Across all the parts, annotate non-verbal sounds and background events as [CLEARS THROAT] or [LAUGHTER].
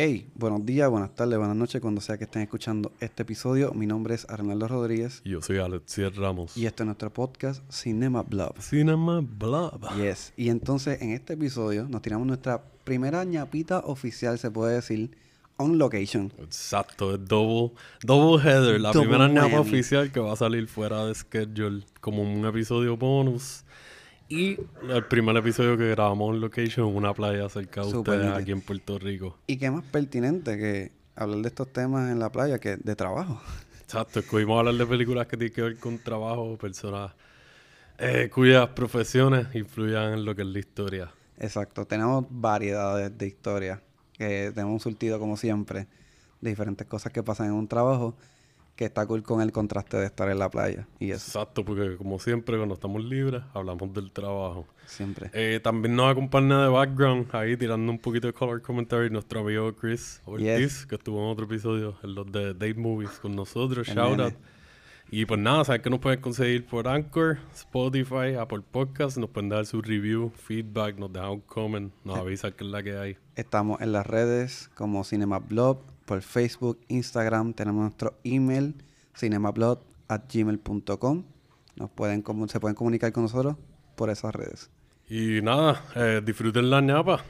Hey, buenos días, buenas tardes, buenas noches, cuando sea que estén escuchando este episodio. Mi nombre es Arnaldo Rodríguez Y yo soy Alexier Ramos. y este es nuestro podcast Cinema Blob. Cinema Blob. Yes. Y entonces en este episodio nos tiramos nuestra primera ñapita oficial, se puede decir, on location. Exacto, es double, double header. La Double primera ñapa oficial que va a salir fuera de schedule como un episodio bonus. Y el primer episodio que grabamos en location en una playa cerca de ustedes aquí en Puerto Rico. Y qué más pertinente que hablar de estos temas en la playa que de trabajo. [LAUGHS] Exacto, escogimos hablar de películas que tienen que ver con trabajo, personas eh, cuyas profesiones influyan en lo que es la historia. Exacto, tenemos variedades de historias, que tenemos un surtido como siempre de diferentes cosas que pasan en un trabajo que está cool con el contraste de estar en la playa y eso Exacto, porque como siempre cuando estamos libres hablamos del trabajo. siempre. Eh, también nos acompaña de background ahí tirando un poquito de color commentary nuestro amigo Chris Ortiz, Yes. que estuvo en otro episodio en los de Date Movies con nosotros. El Shout nene. out. Y pues nada, saben que nos pueden conseguir por Anchor, Spotify, Apple Podcasts. Nos pueden dar su review, feedback, nos dejan un comment, nos avisan que es la que hay. Estamos en las redes como Cinemablog, por Facebook, Instagram, tenemos nuestro email cinemablog at gmail.com. Nos pueden se pueden comunicar con nosotros por esas redes. Y nada, eh, disfruten la ñapa.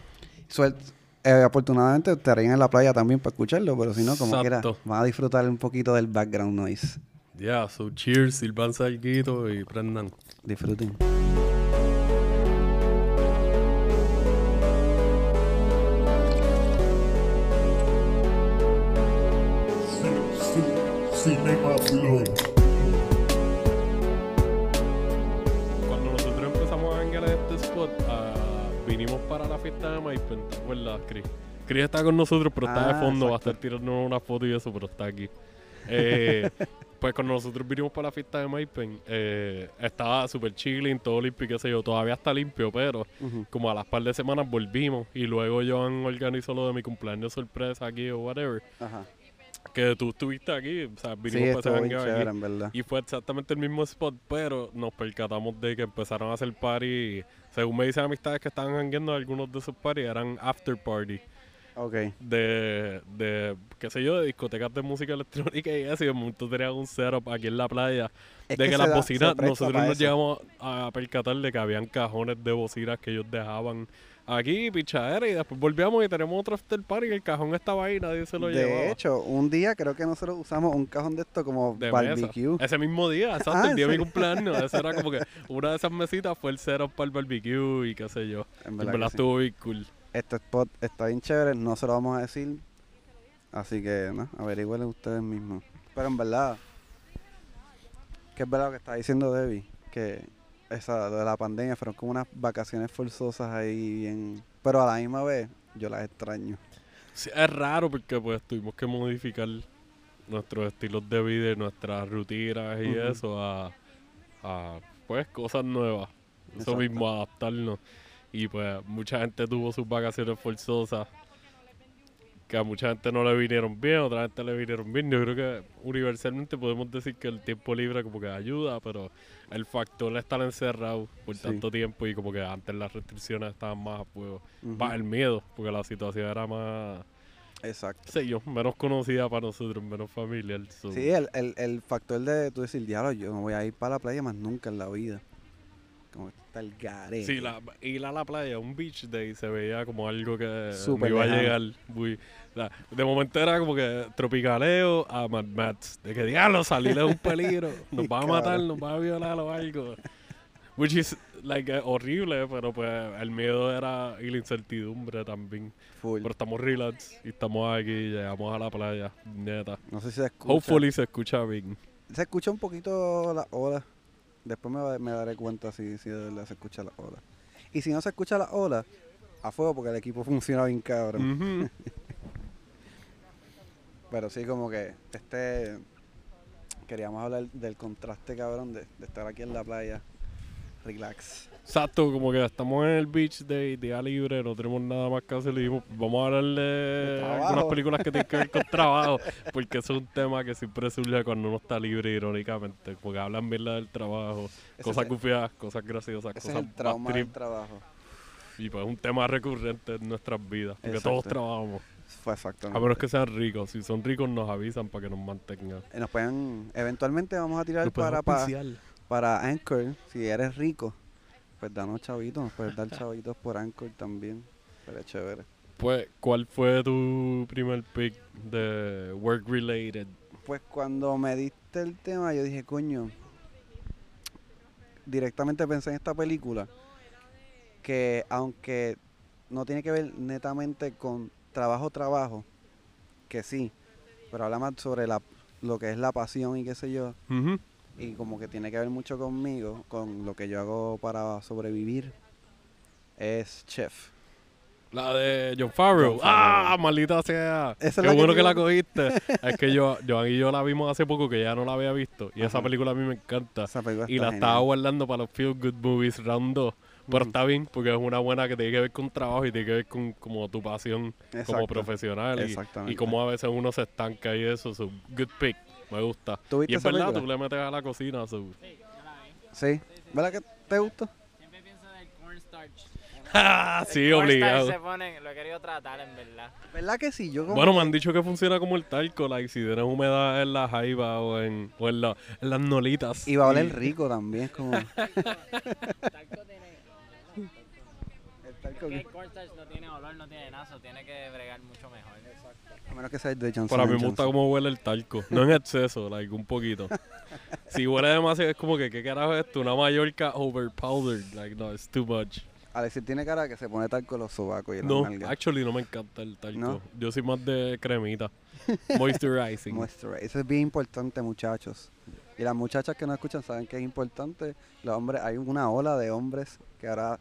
Suel- eh, afortunadamente estarían en la playa también para escucharlo, pero si no, como quiera, van a disfrutar un poquito del background noise. Ya, so cheers, sirvanse algo y prendan. Disfruten. Cinema. Cuando nosotros empezamos a vengar a este spot, ah, vinimos para la fiesta de Maipen, ¿te acuerdas, Chris? Chris está con nosotros, pero está Ah, de fondo, va a exacto. estar tirando una foto y eso, pero está aquí. Eh, [LAUGHS] pues cuando nosotros vinimos para la fiesta de Maipen, eh, estaba súper chilling, todo limpio y qué sé yo, todavía está limpio, pero como a las par de semanas volvimos y luego Joan organizó lo de mi cumpleaños sorpresa aquí o whatever, Ajá. Que tú estuviste aquí, o sea, Sí, vinimos para estuvo ese chévere, en verdad. Y fue exactamente el mismo spot, pero nos percatamos de que empezaron a hacer party. Según me dicen amistades que estaban hangueando, algunos de esos parties eran after party. Ok. De, de, qué sé yo, de discotecas de música electrónica y eso. Y de momento tenían un setup aquí en la playa. Es de que las da- bocinas, nosotros nos eso. llegamos a percatar de que habían cajones de bocinas que ellos dejaban aquí, pichadera. Y después volvíamos y tenemos otro after party y el cajón estaba ahí, nadie se lo llevaba. De hecho, un día creo que nosotros usamos un cajón de esto como de barbecue. mesa. Ese mismo día, [LAUGHS] exacto, Ah, el día de mi ¿en cumpleaños. Ese era como que una de esas mesitas fue el setup para el barbecue y qué sé yo. En verdad verdad, que sí. estuvo bien cool. Este spot está bien chévere, no se lo vamos a decir. Así que, no, averigüen ustedes mismos. Pero en verdad, que es verdad lo que está diciendo Debbie, que esa de la pandemia fueron como unas vacaciones forzosas ahí bien. Pero a la misma vez, yo las extraño. Sí, es raro porque pues tuvimos que modificar nuestros estilos de vida y nuestras rutinas y eso a, a, pues cosas nuevas. Eso Exacto. mismo, adaptarnos. Y pues mucha gente tuvo sus vacaciones forzosas que a mucha gente no le vinieron bien, a otra gente le vinieron bien. Yo creo que universalmente podemos decir que el tiempo libre como que ayuda, pero el factor de estar encerrado por Sí. tanto tiempo y como que antes las restricciones estaban más a fuego. Va el miedo, porque la situación era más, Exacto. yo, menos conocida para nosotros, menos familiar. so- Sí, el, el, el factor de tú decir, diablo, yo no voy a ir para la playa más nunca en la vida. Como está el garete. Sí, la, ir a la playa, un beach day, se veía como algo que Súper me iba a lejano. llegar. Muy, sea, de momento era como que tropicaleo a Mad Max. De que diablo, salir es un [LAUGHS] peligro. Nos van a matar, nos van a violar o algo. Which is like eh, horrible, pero pues el miedo era y la incertidumbre también. Full. Pero estamos relax y estamos aquí, llegamos a la playa, neta. No sé si se escucha. Hopefully se escucha bien. Se escucha un poquito la ola. Después me, daré cuenta si, si de verdad se escucha la ola. Y si no se escucha la ola, a fuego porque el equipo [LAUGHS] funciona bien cabrón. [LAUGHS] Pero sí, como que este. Queríamos hablar del contraste cabrón de, de estar aquí en la playa. Relax. Exacto, como que estamos en el beach day, día libre, no tenemos nada más que hacer. Y dijimos, vamos a hablar de De trabajo. algunas películas que tienen que ver con [LAUGHS] trabajo, porque eso es un tema que siempre surge cuando uno está libre, irónicamente. Porque hablan mierda del trabajo, Ese cosas es- gufiadas, cosas graciosas, Ese es cosas el trauma del trabajo. Y pues es un tema recurrente en nuestras vidas, porque todos trabajamos. Fue exactamente. A menos que sean ricos. Si son ricos nos avisan para que nos mantengan. Eh, Nos pueden, eventualmente vamos a tirar para, para Anchor. Si eres rico, pues danos chavitos. Nos puedes dar [LAUGHS] chavitos por Anchor también. Pero chévere. Pues, ¿cuál fue tu primer pick de work related? Pues cuando me diste el tema, yo dije, coño, directamente pensé en esta película que aunque no tiene que ver netamente con trabajo, trabajo, que sí, pero habla más sobre la, lo que es la pasión y qué sé yo, Ujú. Y como que tiene que ver mucho conmigo, con lo que yo hago para sobrevivir, es Chef. La de John Favreau. ¡Ah! Maldita sea. Es Qué que bueno que la cogiste. [LAUGHS] es que yo, Joan y yo la vimos hace poco que ya no la había visto. Y esa película a mí me encanta. Esa película Y la genial. estaba guardando para los Feel Good Movies Round 2. Pero está bien, porque es una buena que tiene que ver con trabajo y tiene que ver con como tu pasión como profesional. Y, Exactamente. y cómo a veces uno se estanca y eso. So, good pick. Me gusta. ¿Tú viste Y es esa verdad, película? tú le metes a la cocina. so. Sí, ¿verdad que te gustó? Siempre pienso del cornstarch. [LAUGHS] Ah, El sí, obligado. se pone, lo he querido tratar en verdad. ¿Verdad que sí? Yo como Bueno, me han dicho que funciona como el talco, like, si tienes humedad en la jaiba o en, o en, la- en las nolitas. Y va a oler rico también, como... [LAUGHS] [LAUGHS] El talco tiene... el talco que- el cornstarch no tiene olor, no tiene nada, so tiene que bregar mucho mejor. Menos que sea de Johnson Para mí me gusta cómo huele el talco. No en exceso, like, un poquito. [LAUGHS] Si huele demasiado, es como que, ¿qué carajo es esto? Una Mallorca overpowdered. Like, no, it's too much. Alexis tiene cara que se pone talco en los sobacos y en No, las nalgas. actually no me encanta el talco. ¿No? Yo soy más de cremita. [LAUGHS] Moisturizing. Muestra. Eso es bien importante, muchachos. Y las muchachas que no escuchan saben que es importante. Los hombres, hay una ola de hombres que ahora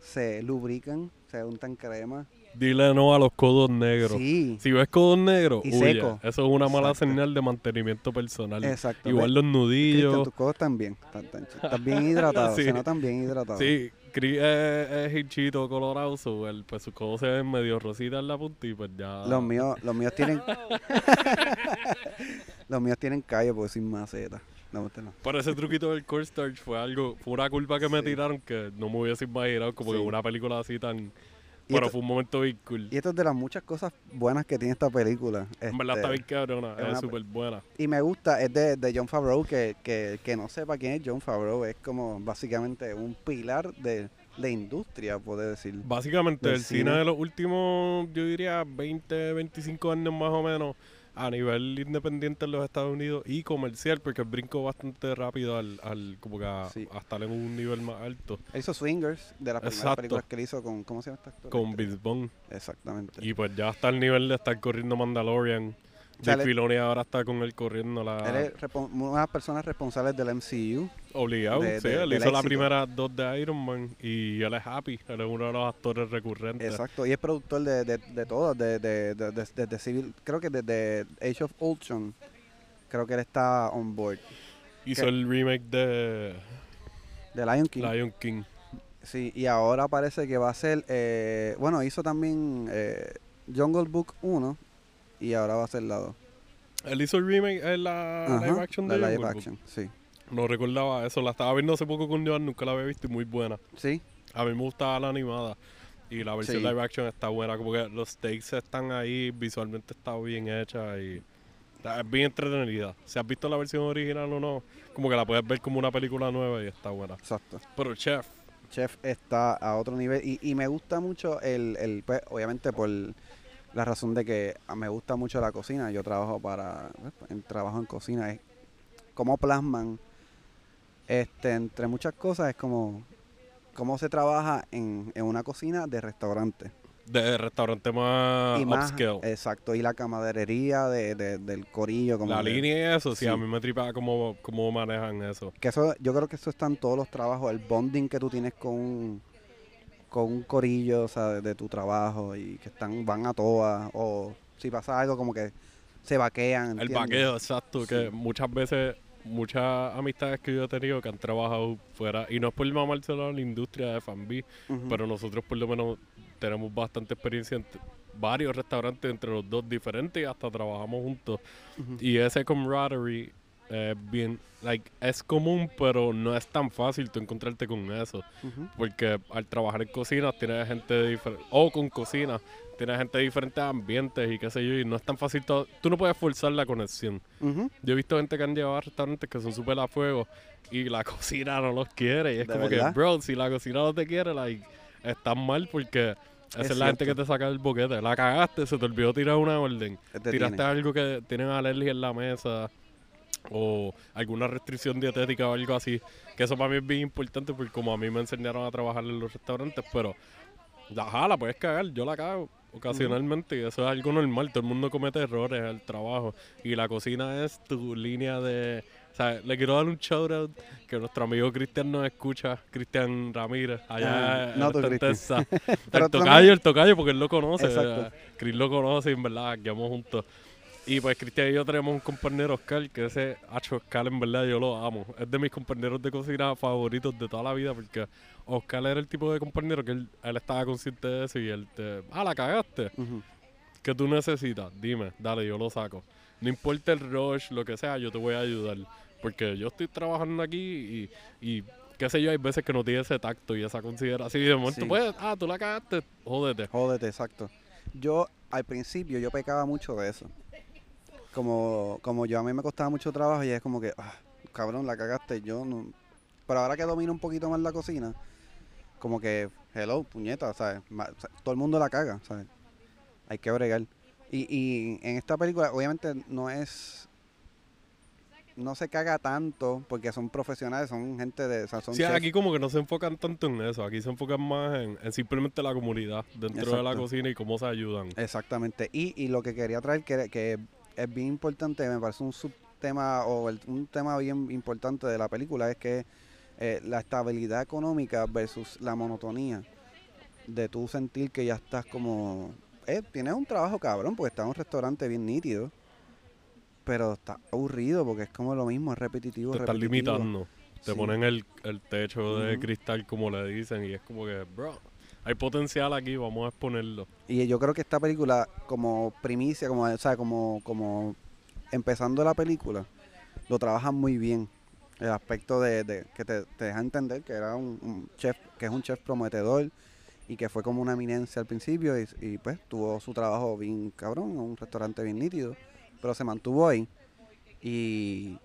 se lubrican, se untan crema. Dile no a los codos negros. Sí, Si ves codos negros, Y huye. seco. Eso es una mala Exacto. señal de mantenimiento personal. exacto. Igual los Cristian, nudillos. tus codos están bien. [LAUGHS] Están, bien hidratados. Sí. Se notan bien hidratados. Sí, Chris es, hinchito colorado, so el, pues sus codos se ven medio rositas en la punta y pues ya... Los míos, los míos tienen, [LAUGHS] los míos tienen callo porque soy maceta. No, no. Pero ese truquito del cornstarch fue algo, fue una culpa que me tiraron que no me hubiese imaginado como que Sí. una película así tan... Pero esto- fue un momento bien cool. Y esto es de las muchas cosas buenas que tiene esta película. En verdad Este, está bien cabrona, es una- súper buena. Y me gusta, es de, de John Favreau, que, que, que no sepa quién es John Favreau, es como básicamente un pilar de la industria, puede decir. Básicamente el cine. cine. de los últimos, yo diría, 20, 25 años más o menos, a nivel independiente en los Estados Unidos y comercial, porque brincó bastante rápido al, al como que a, Sí. a estar en un nivel más alto, Él hizo Swingers, de las primeras Exacto. películas que él hizo con, ¿cómo se llama este actor? con Vince Vaughn. Exactamente. Y pues ya está al nivel de estar corriendo Mandalorian. Él- Filoni ahora está con él corriendo la... Él es una de las personas responsables del MCU. Obligado, de- sí. de- él hizo la primera dos de Iron Man y él es happy. Él es uno de los actores recurrentes. Exacto. Y es productor de, de, de todas, de, de, de, de- desde Civil, creo que desde Age of Ultron, creo que él está on board. Hizo el remake de De Lion King. Lion King. Sí, y ahora parece que va a ser, eh, bueno, hizo también eh, Jungle Book 1 y ahora va a ser la 2. Él hizo el remake en la Ajá, live action de la live Jungle Book. action, sí. No recordaba eso. La estaba viendo hace poco con Joan, nunca la había visto y muy buena. Sí, A mí me gustaba la animada. Y la versión Sí. live action está buena. Como que los takes están ahí, visualmente está bien hecha y es bien entretenida. Si has visto la versión original o no, como que la puedes ver como una película nueva y está buena. exacto. Pero Chef, Chef está a otro nivel y, y me gusta mucho el, el pues, obviamente por la razón de que me gusta mucho la cocina. Yo trabajo para, pues, en trabajo en cocina. Es como plasman, este, entre muchas cosas, es como cómo se trabaja en, en una cocina de restaurante. de restaurante más y más, upscale. exacto, y la camaderería de, de- del corillo. Como la línea y eso, sí, sí. a mí me tripa cómo, cómo manejan eso. Que eso, yo creo que eso está en todos los trabajos, el bonding que tú tienes con con un corillo, o sea, de, de tu trabajo y que están, van a todas, o si pasa algo como que se vaquean. El vaqueo, exacto, Sí. que muchas veces, muchas amistades que yo he tenido que han trabajado fuera, y no es por mamárselo a la industria de F&B, pero nosotros por lo menos tenemos bastante experiencia en varios restaurantes entre los dos diferentes y hasta trabajamos juntos. Y ese camaraderie es bien, like, es común, pero no es tan fácil tú encontrarte con eso. Porque al trabajar en cocina tienes gente diferente, o con cocina, tienes gente de diferentes ambientes y qué sé yo, y no es tan fácil todo. Tú no puedes forzar la conexión. Yo he visto gente que han llevado a restaurantes que son súper a fuego y la [LAUGHS] cocina no los quiere. Y es ¿De como verdad? que, bro, si la cocina no te quiere, like, estás mal porque esa es, Es la gente que te saca el boquete. La cagaste, se te olvidó tirar una orden. Tiene. Tiraste algo que tienen alergia en la mesa o alguna restricción dietética o algo así. Que eso para mí es bien importante porque como a mí me enseñaron a trabajar en los restaurantes, pero la puedes cagar, yo la cago ocasionalmente y eso es algo normal, todo el mundo comete errores el trabajo y la cocina es tu línea de... O sea, le quiero dar un shout out que nuestro amigo Cristian nos escucha, Cristian Ramírez, allá Ah, en en. Texas. [LAUGHS] El tocayo, el tocayo, porque él lo conoce. Chris lo conoce y en verdad quedamos juntos. Y pues Cristian y yo tenemos un compañero, Oscar, que ese Hacho Oscar en verdad yo lo amo. Es de mis compañeros de cocina favoritos de toda la vida porque Oscar era el tipo de compañero que él, él estaba consciente de eso y él te... Ah, la cagaste. Ujú. ¿Qué tú necesitas? Dime, dale, yo lo saco. No importa el rush, lo que sea, yo te voy a ayudar. Porque yo estoy trabajando aquí y, y qué sé yo, hay veces que no tiene ese tacto y esa consideración. Y de momento, Sí. pues, ah, tú la cagaste, jódete. Jódete, exacto. Yo, al principio, yo pecaba mucho de eso. Como, como yo a mí me costaba mucho trabajo y es como que, ah, cabrón, la cagaste, yo no... Pero ahora que domino un poquito más la cocina, como que, hello, puñeta, ¿sabes? Ma- o sea, todo el mundo la caga, ¿sabes? Hay que bregar. Y, y en esta película, obviamente, no es... No se caga tanto porque son profesionales, son gente de... O sea, son Sí, chefs. aquí como que no se enfocan tanto en eso, aquí se enfocan más en, en simplemente la comunidad dentro de la cocina y cómo se ayudan. Exactamente. Y, y lo que quería traer, que, que es bien importante, me parece un subtema o el- un tema bien importante de la película, es que eh, la estabilidad económica versus la monotonía de tú sentir que ya estás como... Eh, tienes un trabajo cabrón, porque estás en un restaurante bien nítido, pero está aburrido porque es como lo mismo, es repetitivo. Te repetitivo. limitando. Te Sí. ponen el, el techo de cristal, como le dicen, y es como que, bro, hay potencial aquí, vamos a exponerlo. Y yo creo que esta película, como primicia, como, o sea, como, como empezando la película, lo trabajan muy bien. El aspecto de, que te, deja entender que era un, chef, que es un chef prometedor y que fue como una eminencia al principio y, y, pues tuvo su trabajo bien cabrón, un restaurante bien nítido, pero se mantuvo ahí. Y,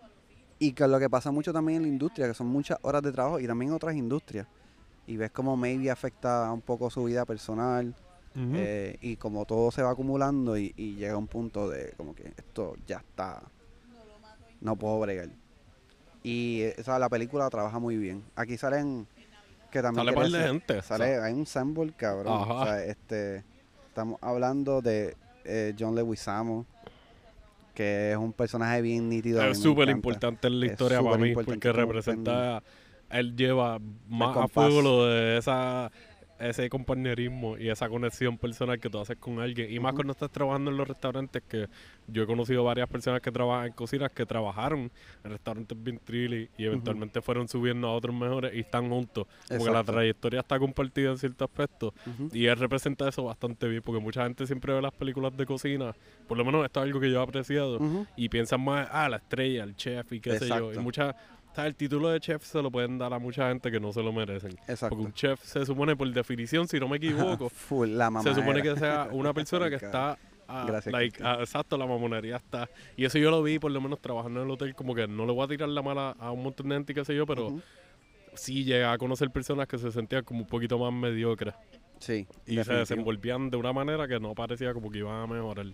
y que lo que pasa mucho también en la industria, que son muchas horas de trabajo y también otras industrias. Y ves como maybe afecta un poco su vida personal. Eh, y como todo se va acumulando y, y llega un punto de como que esto ya está, no puedo bregar. Y eh, o sea, la película trabaja muy bien. Aquí salen que también Sale par de gente. sale, hay un sample cabrón. Ajá. O sea, este, estamos hablando de eh, John Leguizamo, que es un personaje bien nítido. Es súper importante en la historia para mí, porque representa, él lleva más a fuego lo de esa ese compañerismo y esa conexión personal que tú haces con alguien. Y más cuando estás trabajando en los restaurantes, que yo he conocido varias personas que trabajan en cocinas que trabajaron en restaurantes bien trilly y eventualmente fueron subiendo a otros mejores y están juntos. Porque la trayectoria está compartida en ciertos aspectos. Ujú. Y él representa eso bastante bien, porque mucha gente siempre ve las películas de cocina, por lo menos esto es algo que yo he apreciado, y piensan más, ah, la estrella, el chef y qué sé yo. Y Exacto. El título de chef se lo pueden dar a mucha gente que no se lo merecen. Exacto. Porque un chef se supone, por definición, si no me equivoco, [LAUGHS] Full, la se supone que sea una [LAUGHS] persona que está... ah, Gracias, like, ah, exacto, la mamonería está. Y eso yo lo vi, por lo menos trabajando en el hotel, como que no le voy a tirar la mala a un montón de gente y qué sé yo, pero sí llega a conocer personas que se sentían como un poquito más mediocres Sí. y se desenvolvían de una manera que no parecía como que iban a mejorar.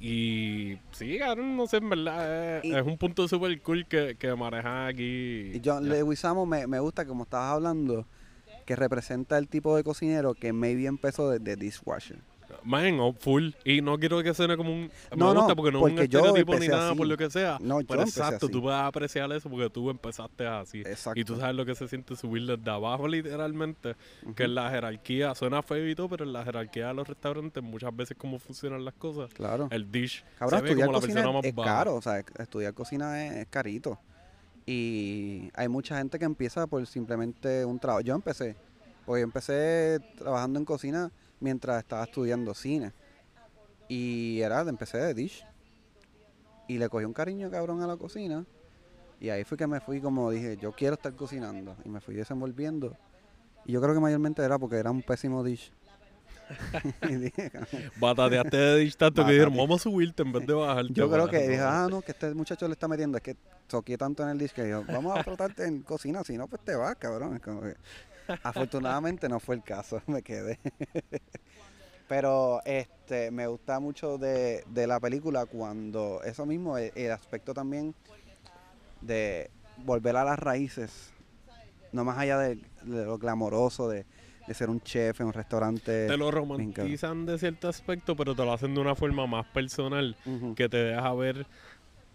Y sí, cabrón, no sé, en verdad es, Y- es un punto súper cool que, que manejan aquí. Y John Ya. Leguizamo me, me gusta, como estabas hablando, que representa el tipo de cocinero que maybe empezó desde dishwasher. Man, oh, full. Y no quiero que suene como un... No, me gusta no, porque no es un estereotipo ni nada así. por lo que sea. No, pero exacto, así. tú puedes apreciar eso porque tú empezaste así. Exacto. Y tú sabes lo que se siente subir desde abajo literalmente, que en la jerarquía, suena feo y todo, pero en la jerarquía de los restaurantes muchas veces cómo funcionan las cosas. Claro. El dish Cabrón, se ve como la cocina persona es, más es baja. caro, o sea, estudiar cocina es, es carito. Y hay mucha gente que empieza por simplemente un trabajo. Yo empecé, yo empecé trabajando en cocina mientras estaba estudiando cine. Y era, empecé de dish. Y le cogí un cariño cabrón a la cocina. Y ahí fue que me fui como dije, yo quiero estar cocinando. Y me fui desenvolviendo. Y yo creo que mayormente era porque era un pésimo dish. [LAUGHS] Dije, Batateaste de dish tanto que dijeron, vamos a subirte en vez de bajarte. yo creo que dije, ah, no, que este muchacho le está metiendo, es que toqué tanto en el dish que yo, vamos a tratarte en cocina, si no, pues te vas, cabrón. Es como que- afortunadamente no fue el caso, [LAUGHS] me quedé. Pero este me gusta mucho de, de la película cuando eso mismo, el, el aspecto también de volver a las raíces, no más allá de, de lo glamoroso de, de ser un chef en un restaurante. Te lo romantizan de cierto aspecto, pero te lo hacen de una forma más personal que te deja ver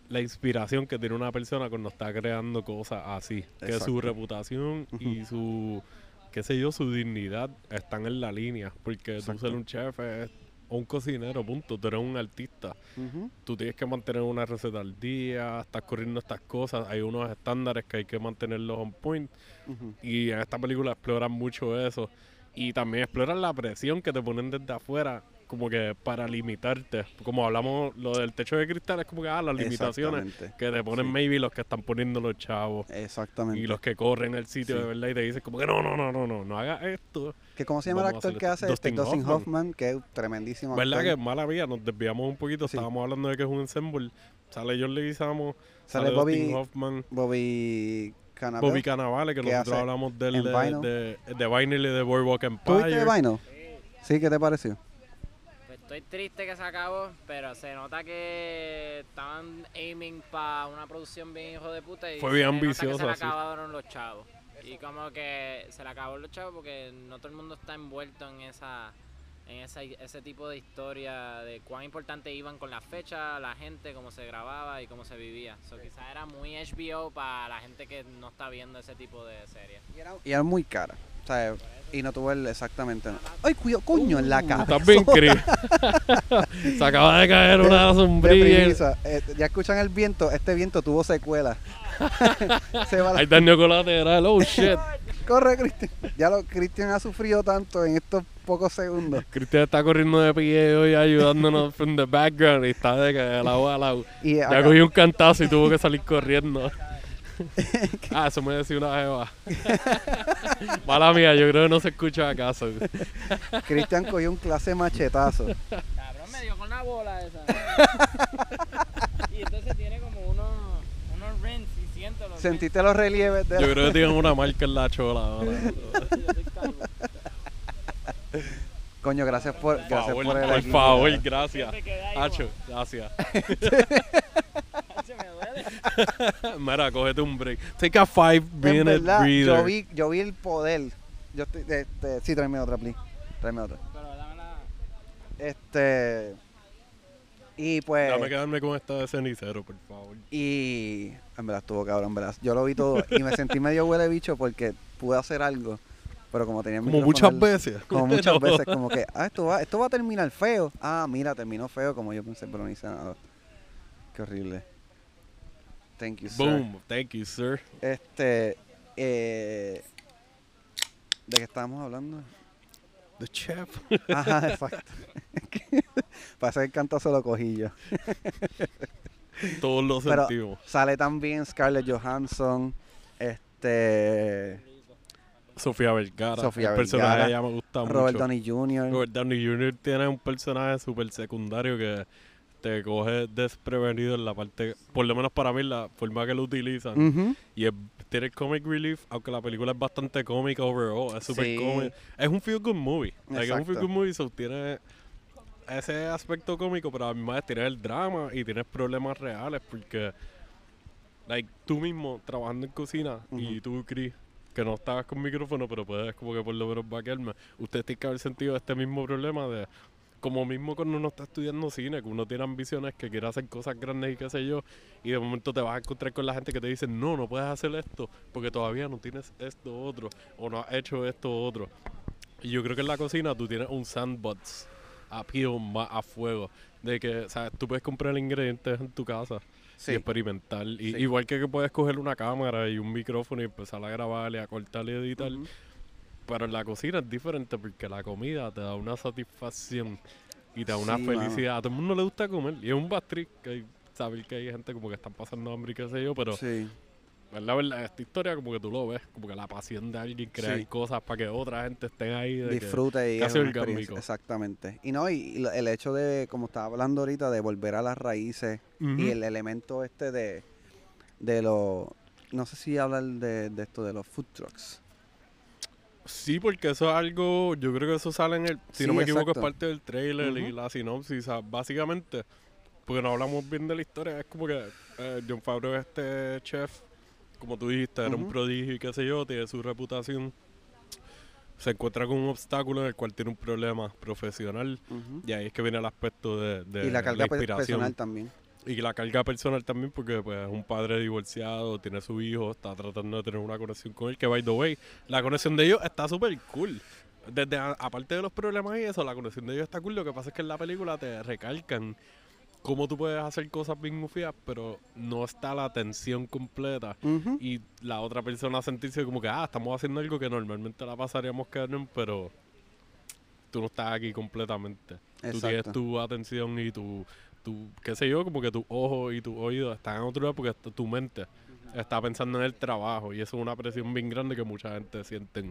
la inspiración que tiene una persona cuando está creando cosas así. Que su reputación y su, qué sé yo, su dignidad están en la línea. Porque tú ser un chef es- o un cocinero, punto. Tú eres un artista. Ujú. Tú tienes que mantener una receta al día, estás corriendo estas cosas. Hay unos estándares que hay que mantenerlos on point. Y en esta película exploran mucho eso. Y también exploran la presión que te ponen desde afuera, como que para limitarte. Como hablamos, lo del techo de cristal es como que, ah, las limitaciones que te ponen Sí. maybe los que están poniendo los chavos. Exactamente. Y los que corren el sitio Sí. de verdad y te dicen como que no, no, no, no, no, no hagas esto. que ¿Cómo se llama el Vamos actor que hace este Dustin Dustin Hoffman. Hoffman, que es tremendísimo ¿Verdad actor. que mala mía? Nos desviamos un poquito. Sí. Estábamos hablando de que es un ensemble. Sale John Leguizamo, Sale sale, Bobby- Dustin Hoffman, Bobby Cannavale. Bobby Cannavale, que nosotros hace hablamos del de, de, de Vinyl y de Boardwalk ¿Tú viste Empire. Vinyl? Sí, ¿qué te pareció? Estoy triste que se acabó, pero se nota que estaban aiming para una producción bien hijo de puta y Fue se bien ambiciosa, se le acabaron los chavos. Y como que se le acabaron los chavos porque no todo el mundo está envuelto en esa en esa, ese tipo de historia de cuán importante iban con la fecha, la gente, cómo se grababa y cómo se vivía. So, quizás era muy HBO para la gente que no está viendo ese tipo de series. Y era muy cara. O sea, y no tuvo el exactamente. ¡Ay, cuidado, coño! en la cara. Estás bien, Chris. [LAUGHS] Se acaba de caer una sombrilla. Eh, ya escuchan el viento. Este viento tuvo secuela. [LAUGHS] Se va la- Hay daño colateral. Oh, shit. Corre, Cristian. Ya lo Cristian ha sufrido tanto en estos pocos segundos. Cristian está corriendo de pie hoy ayudándonos from the background y está de que de lado a lado. Y Ya acá- cogió un cantazo y tuvo que salir corriendo. [LAUGHS] Ah, eso me decía una jeva. Mala mía, yo creo que no se escucha acaso. Cristian cogió un clase machetazo. Cabrón, me dio con la bola esa. [LAUGHS] y entonces tiene como unos, unos rents y siento los Sentiste los relieves de Yo la- creo que tienen una [LAUGHS] marca en la chola ahora. Yo estoy calvo. Coño, gracias por, Por gracias favor, por el por favor, gracias. Hacho, gracias. [LAUGHS] Se me duele. [LAUGHS] Mira, cógete un break. Take a five En minute verdad, breather. yo vi, yo vi el poder. Yo estoy, este, sí, tráeme otra, please. Tráeme otra. Pero dame la... Este. Y pues. Dame quedarme con esta de cenicero, por favor. Y. En verdad estuvo cabrón, en verdad. Yo lo vi todo y me sentí medio huele bicho porque pude hacer algo. Pero como tenía el Como muchas veces. Como muchas No. veces, como que, [LAUGHS] ah, esto va, esto va a terminar feo. Ah, mira, terminó feo como yo pensé, pero no hice nada. Qué horrible. Thank you, sir. Boom. Thank you, sir. Este. Eh, ¿De qué estábamos hablando? The chef. [LAUGHS] Ajá, [LAUGHS] exacto. Parece que el cantazo lo cogí yo. Todos lo Pero- sentimos. Sale también Scarlett Johansson. Este. Sofía Vergara. Sofía el personaje Vergara, ya me gusta Robert mucho. Downey Jr. Robert Downey Jr. tiene un personaje súper secundario que te coge desprevenido en la parte, por lo menos para mí, la forma que lo utilizan. Ujú. Y es, tiene comic relief, aunque la película es bastante cómica overall, es súper Sí. cómica. Es un feel good movie. Like, es un feel good movie, so tiene ese aspecto cómico, pero además tienes el drama y tienes problemas reales porque like, tú mismo trabajando en cocina y Ujú. tú, Chris, que no estabas con micrófono, pero puedes como que por lo menos vaquearme, usted tiene que haber sentido este mismo problema de como mismo cuando uno está estudiando cine, que uno tiene ambiciones, que quiere hacer cosas grandes y qué sé yo, y de momento te vas a encontrar con la gente que te dice, no, no puedes hacer esto, porque todavía no tienes esto otro, o no has hecho esto otro. Y yo creo que en la cocina tú tienes un sandbox appeal más a fuego, de que, ¿sabes? Tú puedes comprar ingredientes en tu casa Sí. y experimentar. Y, Sí. Igual que, que puedes coger una cámara y un micrófono y empezar a grabar y a cortar y editar. Ujú. Pero en la cocina es diferente porque la comida te da una satisfacción y te da una Sí, felicidad. A todo el mundo le gusta comer y es un hay- saber que hay gente como que están pasando hambre y qué sé yo, pero. Verdad, verdad, esta historia como que tú lo ves, como que la pasión de alguien crear Sí. cosas para que otra gente esté ahí. de disfrute y casi es. Exactamente. Y no, y, y lo- el hecho de, como estaba hablando ahorita, de volver a las raíces y el elemento este de, de los, no sé si hablan de, de esto de los food trucks. Sí, porque eso es algo, yo creo que eso sale en el, si no me equivoco, es parte del trailer y la sinopsis, o sea, básicamente, porque no hablamos bien de la historia, es como que eh, John Favreau es este chef, como tú dijiste, era un prodigio y qué sé yo, tiene su reputación, se encuentra con un obstáculo en el cual tiene un problema profesional, y ahí es que viene el aspecto de, de y la carga personal también. Y la carga personal también, porque pues es un padre divorciado, tiene su hijo, está tratando de tener una conexión con él, que by the way, la conexión de ellos está súper cool. Desde a- aparte de los problemas y eso, la conexión de ellos está cool. Lo que pasa es que en la película te recalcan cómo tú puedes hacer cosas bien mufias, pero no está la tensión completa. Y la otra persona sentirse como que, ah, estamos haciendo algo que normalmente la pasaríamos canon, pero tú no estás aquí completamente. Tú tienes Exacto. tu atención y tu, tu, qué sé yo, como que tu ojo y tu oído están en otro lugar porque tu mente está pensando en el trabajo y eso es una presión bien grande que mucha gente siente.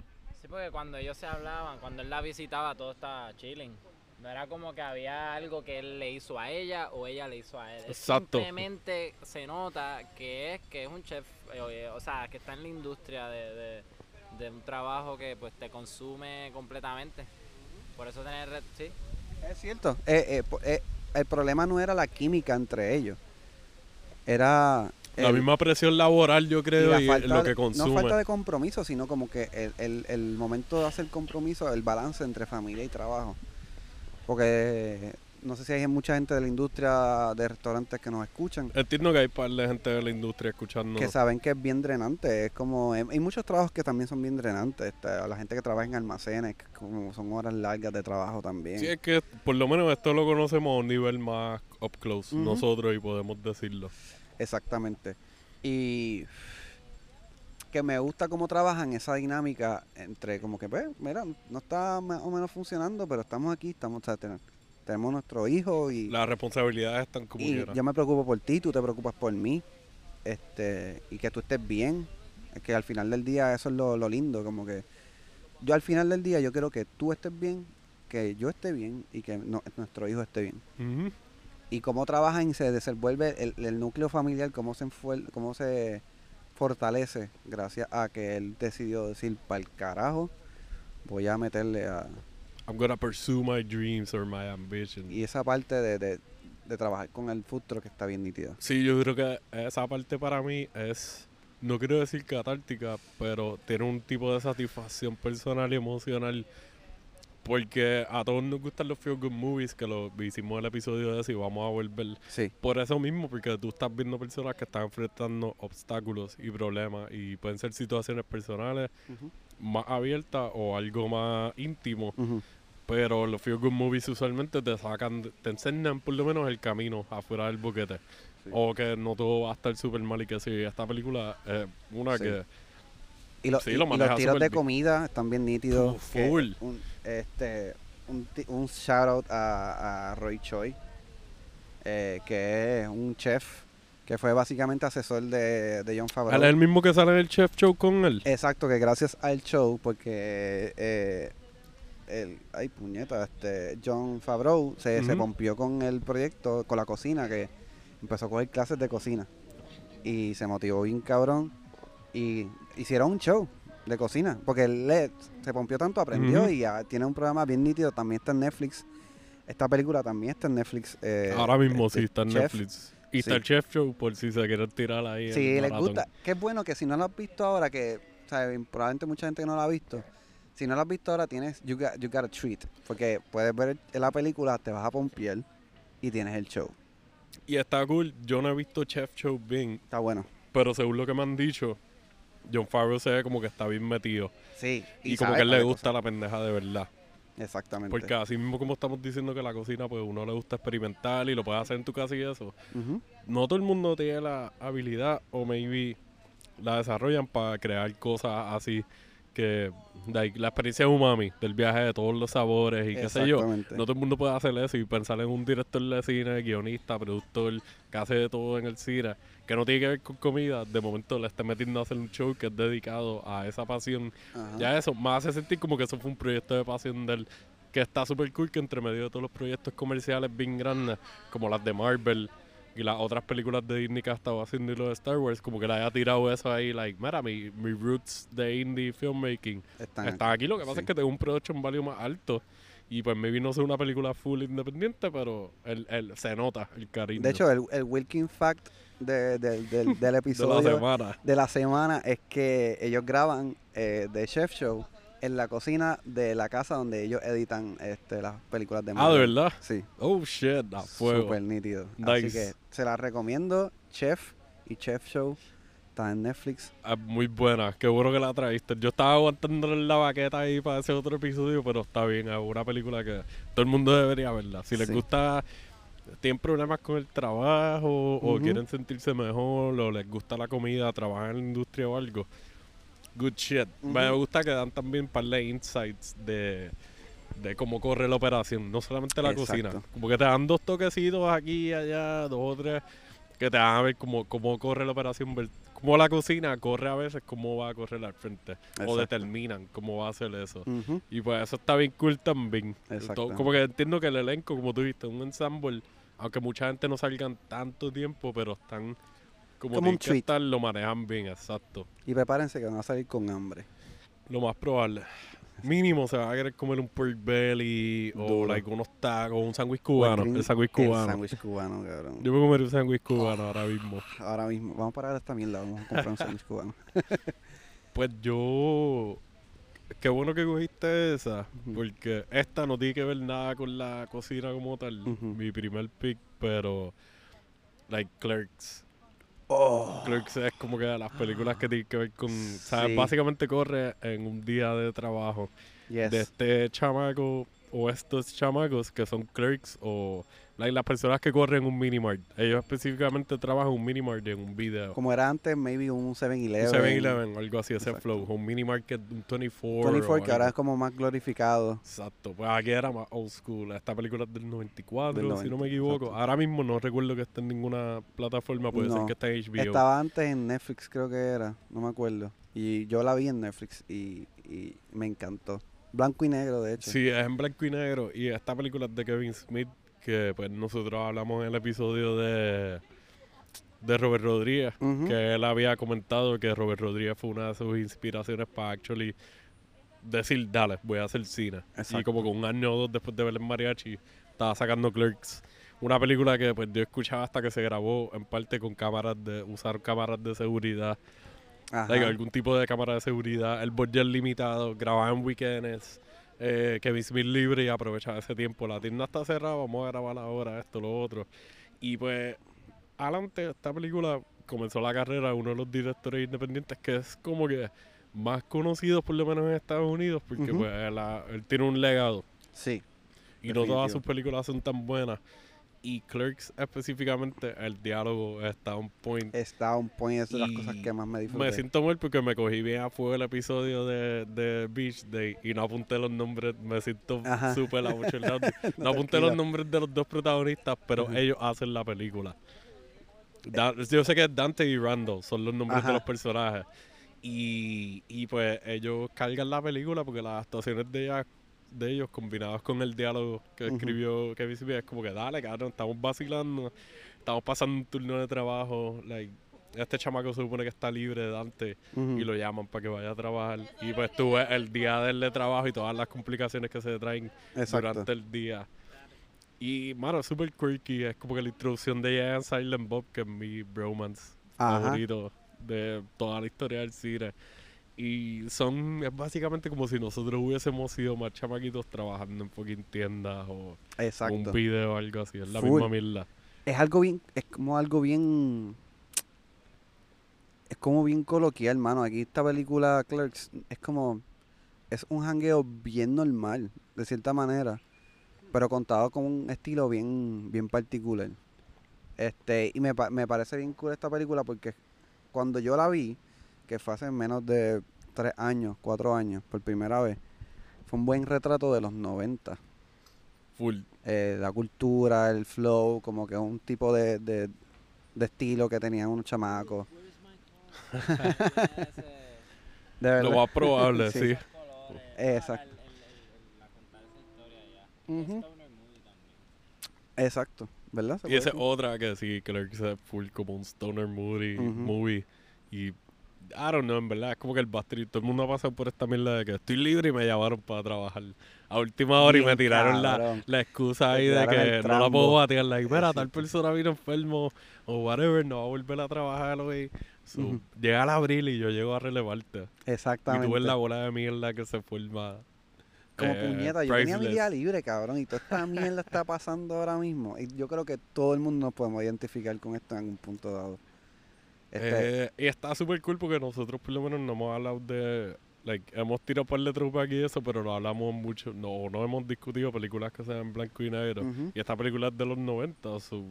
Sí, porque cuando ellos se hablaban, cuando él la visitaba, todo estaba chilling. No era como que había algo que él le hizo a ella o ella le hizo a él. Exacto. Simplemente se nota que es que es un chef, eh, o sea, que está en la industria de, de- de un trabajo que pues te consume completamente. Por eso tener, re- sí, Es cierto. Eh, eh, eh, el problema no era la química entre ellos. Era... La misma presión laboral, yo y creo, y, falta lo que consume. No falta de compromiso, sino como que el, el, el momento de hacer compromiso, el balance entre familia y trabajo. Porque no sé si hay mucha gente de la industria de restaurantes que nos escuchan, Entiendo que hay par de gente de la industria escuchando. que saben que es bien drenante. Es como, hay muchos trabajos que también son bien drenantes. este, la gente que trabaja en almacenes, que como son horas largas de trabajo también. Sí, es que por lo menos esto lo conocemos a un nivel más up close nosotros y podemos decirlo. Exactamente. Y que me gusta cómo trabajan esa dinámica entre como que, pues, mira, no está más o menos funcionando, pero estamos aquí, estamos, o sea, ten- tenemos nuestro hijo y, Las responsabilidades están como y yo me preocupo por ti, tú te preocupas por mí, este, y que tú estés bien. Es que al final del día eso es lo, lo lindo, como que yo al final del día yo quiero que tú estés bien, que yo esté bien y que no- nuestro hijo esté bien. Y cómo trabajan y se desenvuelve el, el núcleo familiar, cómo se, cómo se fortalece gracias a que él decidió decir, para el carajo, voy a meterle a... I'm gonna pursue my dreams or my ambition. Y esa parte de, de- de trabajar con el futuro que está bien nítida. Sí, yo creo que esa parte para mí es, no quiero decir catártica, pero tiene un tipo de satisfacción personal y emocional. Porque a todos nos gustan los feel good movies, que lo hicimos el episodio de eso y vamos a volver. Sí, Por eso mismo, porque tú estás viendo personas que están enfrentando obstáculos y problemas y pueden ser situaciones personales más abiertas o algo más íntimo. Pero los feel good movies usualmente te sacan, te enseñan por lo menos el camino afuera del boquete. Sí. O que no todo va a estar súper mal y que sí, esta película es una Sí. que... Y, lo- Sí, lo y los tiros de bien. comida están bien nítidos. Que full. Un, este, un, un shout out a, a Roy Choi, eh, que es un chef que fue básicamente asesor de, de John Favreau. Él es el mismo que sale en el Chef Show con él. Exacto, que gracias al show, porque eh, el, ay puñeta, este John Favreau se, se Ujú. pompió con el proyecto, con la cocina, que empezó a coger clases de cocina y se motivó bien cabrón y hicieron un show de cocina, porque él le- se pompió tanto, aprendió y ya tiene un programa bien nítido, también está en Netflix. Esta película también está en Netflix. eh, Ahora mismo este, sí está en Chef. Netflix. Y Sí. está el Chef Show por si se quieren tirar ahí. El les maratón. gusta, qué bueno que si no lo has visto ahora, que o sea, probablemente mucha gente que no lo ha visto, si no lo has visto ahora tienes You Got, you got a Treat, porque puedes ver la película, te vas a pompiar y tienes el show. Y está cool. Yo no he visto Chef Show bien, Está bueno. pero según lo que me han dicho, John Favreau se ve como que está bien metido. Sí. Y, como que él le gusta la pendeja de verdad. Exactamente. Porque así mismo como estamos diciendo que la cocina, pues uno le gusta experimentar y lo puede hacer en tu casa y eso. No todo el mundo tiene la habilidad o maybe la desarrollan para crear cosas así que like, la experiencia de umami, del viaje de todos los sabores y qué sé yo. No todo el mundo puede hacer eso y pensar en un director de cine, guionista, productor, que hace de todo en el cine, que no tiene que ver con comida, de momento le esté metiendo a hacer un show que es dedicado a esa pasión. Ajá. Ya eso me hace sentir como que eso fue un proyecto de pasión del que está súper cool que entre medio de todos los proyectos comerciales bien grandes, como las de Marvel y las otras películas de Disney que ha estado haciendo y lo de Star Wars, como que le haya tirado eso ahí, like, mira, mi, mi roots de indie filmmaking Están están aquí. Lo que pasa sí. es que tengo un production value más alto. Y pues maybe no ser una película full independiente, pero el, el, se nota el cariño De hecho, el, el Wilkin Fact de- de- del, del [LAUGHS] de la episodio semana. de la semana es que ellos graban eh, The Chef Show en la cocina de la casa donde ellos editan este, las películas de Ah, Marvel. ¿de verdad? Sí, Oh, shit, a fuego. súper nítido. Así que se la recomiendo, Chef y Chef Show. Está en Netflix. Ah, muy buena, qué bueno que la traíste. Yo estaba aguantándole la baqueta ahí para ese otro episodio, pero está bien, es una película que todo el mundo debería verla. Si les Sí. gusta, tienen problemas con el trabajo, o quieren sentirse mejor, o les gusta la comida, trabajan en la industria o algo, good shit. Me Ujú. gusta que dan también un par de insights de, de cómo corre la operación, no solamente la cocina. Exacto. Como que te dan dos toquecitos aquí y allá, dos o tres, que te van a ver cómo, cómo corre la operación, cómo la cocina corre a veces, cómo va a correr al frente. O Exacto. determinan cómo va a hacer eso. Ujú. Y pues eso está bien cool también. Exacto. To- Como que entiendo que el elenco, como tú viste, un ensemble, aunque mucha gente no salgan tanto tiempo, pero están como, Como un treat. estar, lo manejan bien, exacto. Y prepárense que van a salir con hambre. Lo más probable. Mínimo se va a querer comer un pork belly o like unos tacos, un sándwich el cubano. El sándwich El cubano. sándwich cubano, cabrón. Yo me comería un sándwich cubano ahora mismo. [SIGHS] Ahora mismo. Vamos a parar esta mierda. Vamos a comprar un sándwich cubano. [LAUGHS] Pues yo. Qué bueno que cogiste esa, porque esta no tiene que ver nada con la cocina como tal. Mi primer pick, pero. Like Clerks. Oh. Clerks es como que de las películas que tienen que ver con. Básicamente corre en un día de trabajo Yes. de este chamaco o estos chamacos que son clerks o like, las personas que corren un minimart. Ellos específicamente trabajan un minimart en un video. Como era antes, maybe un 7-Eleven. Un 7-Eleven, algo así, ese Exacto. flow. Un mini market, un 24. 24, o que ahora es como más glorificado. Exacto, pues aquí era más old school. Esta película es del 94, Del si no 90, me equivoco. exacto. Ahora mismo no recuerdo que esté en ninguna plataforma, puede ser No. que esté en HBO. Estaba antes en Netflix, creo que era. No me acuerdo. Y yo la vi en Netflix y, y me encantó. Blanco y negro, de hecho. Sí, es en blanco y negro. Y esta película es de Kevin Smith, que pues nosotros hablamos en el episodio de, de Robert Rodríguez. Que él había comentado que Robert Rodríguez fue una de sus inspiraciones para actually decir, dale, voy a hacer cine. Y Exacto. como que un año o dos después de ver el mariachi, estaba sacando Clerks. Una película que pues yo escuchaba hasta que se grabó en parte con cámaras de, usar cámaras de seguridad, like, algún tipo de cámara de seguridad, el budget limitado, grababa en weekends, eh, Kevin Smith libre y aprovechaba ese tiempo. La tienda está cerrada, vamos a grabar ahora esto, lo otro. Y pues, adelante, esta película comenzó la carrera de uno de los directores independientes que es como que más conocido por lo menos en Estados Unidos porque pues él, tiene un legado Sí. y no todas sus películas son tan buenas. Y Clerks específicamente, el diálogo está on point. Está un point, es de las cosas que más me disfruté. Me siento mal porque me cogí bien a fuego el episodio de, de Beach Day y no apunté los nombres. Me siento súper [LAUGHS] abochornado. no, No, apunté los nombres de los dos protagonistas, pero ellos hacen la película. Da- yo sé que Dante y Randall son los nombres Ajá. de los personajes. Y, y pues ellos cargan la película porque las actuaciones de, ella- de ellos combinadas con el diálogo que escribió Kevin Smith es como que dale, cabrón, estamos vacilando, estamos pasando un turno de trabajo. Like, este chamaco se supone que está libre de Dante y lo llaman para que vaya a trabajar. Y pues tú ves el día del de trabajo y todas las complicaciones que se traen Exacto. durante el día. Y, mano, es súper quirky. Es como que la introducción de Giant Silent Bob, que es mi bromance Ajá. favorito de toda la historia del cine. Y son, es básicamente como si nosotros hubiésemos sido más chamaquitos trabajando en fucking tiendas o Exacto. un video o algo así. Es la Full. misma mierda. es algo bien, es como algo bien, es como bien coloquial, hermano. Aquí esta película Clerks es como, es un jangueo bien normal, de cierta manera, pero contado con un estilo bien, bien particular. Este, y me, me parece bien cool esta película porque cuando yo la vi, que fue hace menos de tres años, cuatro años, por primera vez, fue un buen retrato de los 90. Full. Eh, la cultura, el flow, como que un tipo de, de, de estilo que tenían unos chamacos. [LAUGHS] De verdad. Lo más probable, [LAUGHS] Sí. sí. Exacto. Ujú. Exacto, ¿verdad? Y esa es otra que sí, Clerks es full como un stoner movie, Ujú. movie. Y I don't know, en verdad, es como que el Bastard, todo el mundo ha pasado por esta mierda de que estoy libre y me llamaron para trabajar a última hora y me tiraron la, la excusa ahí de que no la puedo batear. Like, mira, tal persona vino enfermo o whatever, no va a volver a trabajar hoy. So. Llega el abril y yo llego a relevarte. Y Exactamente. tú ves la bola de mierda que se forma. Como eh, puñeta, yo tenía mi día libre, cabrón, y toda esta mierda está pasando ahora mismo. Y yo creo que todo el mundo nos podemos identificar con esto en algún punto dado. Este, Eh, y está súper cool porque nosotros por lo menos no hemos hablado de... Like, hemos tirado par de trupas aquí y eso, pero no hablamos mucho, no, no hemos discutido películas que sean en blanco y negro. Y esta película es de los 90, so,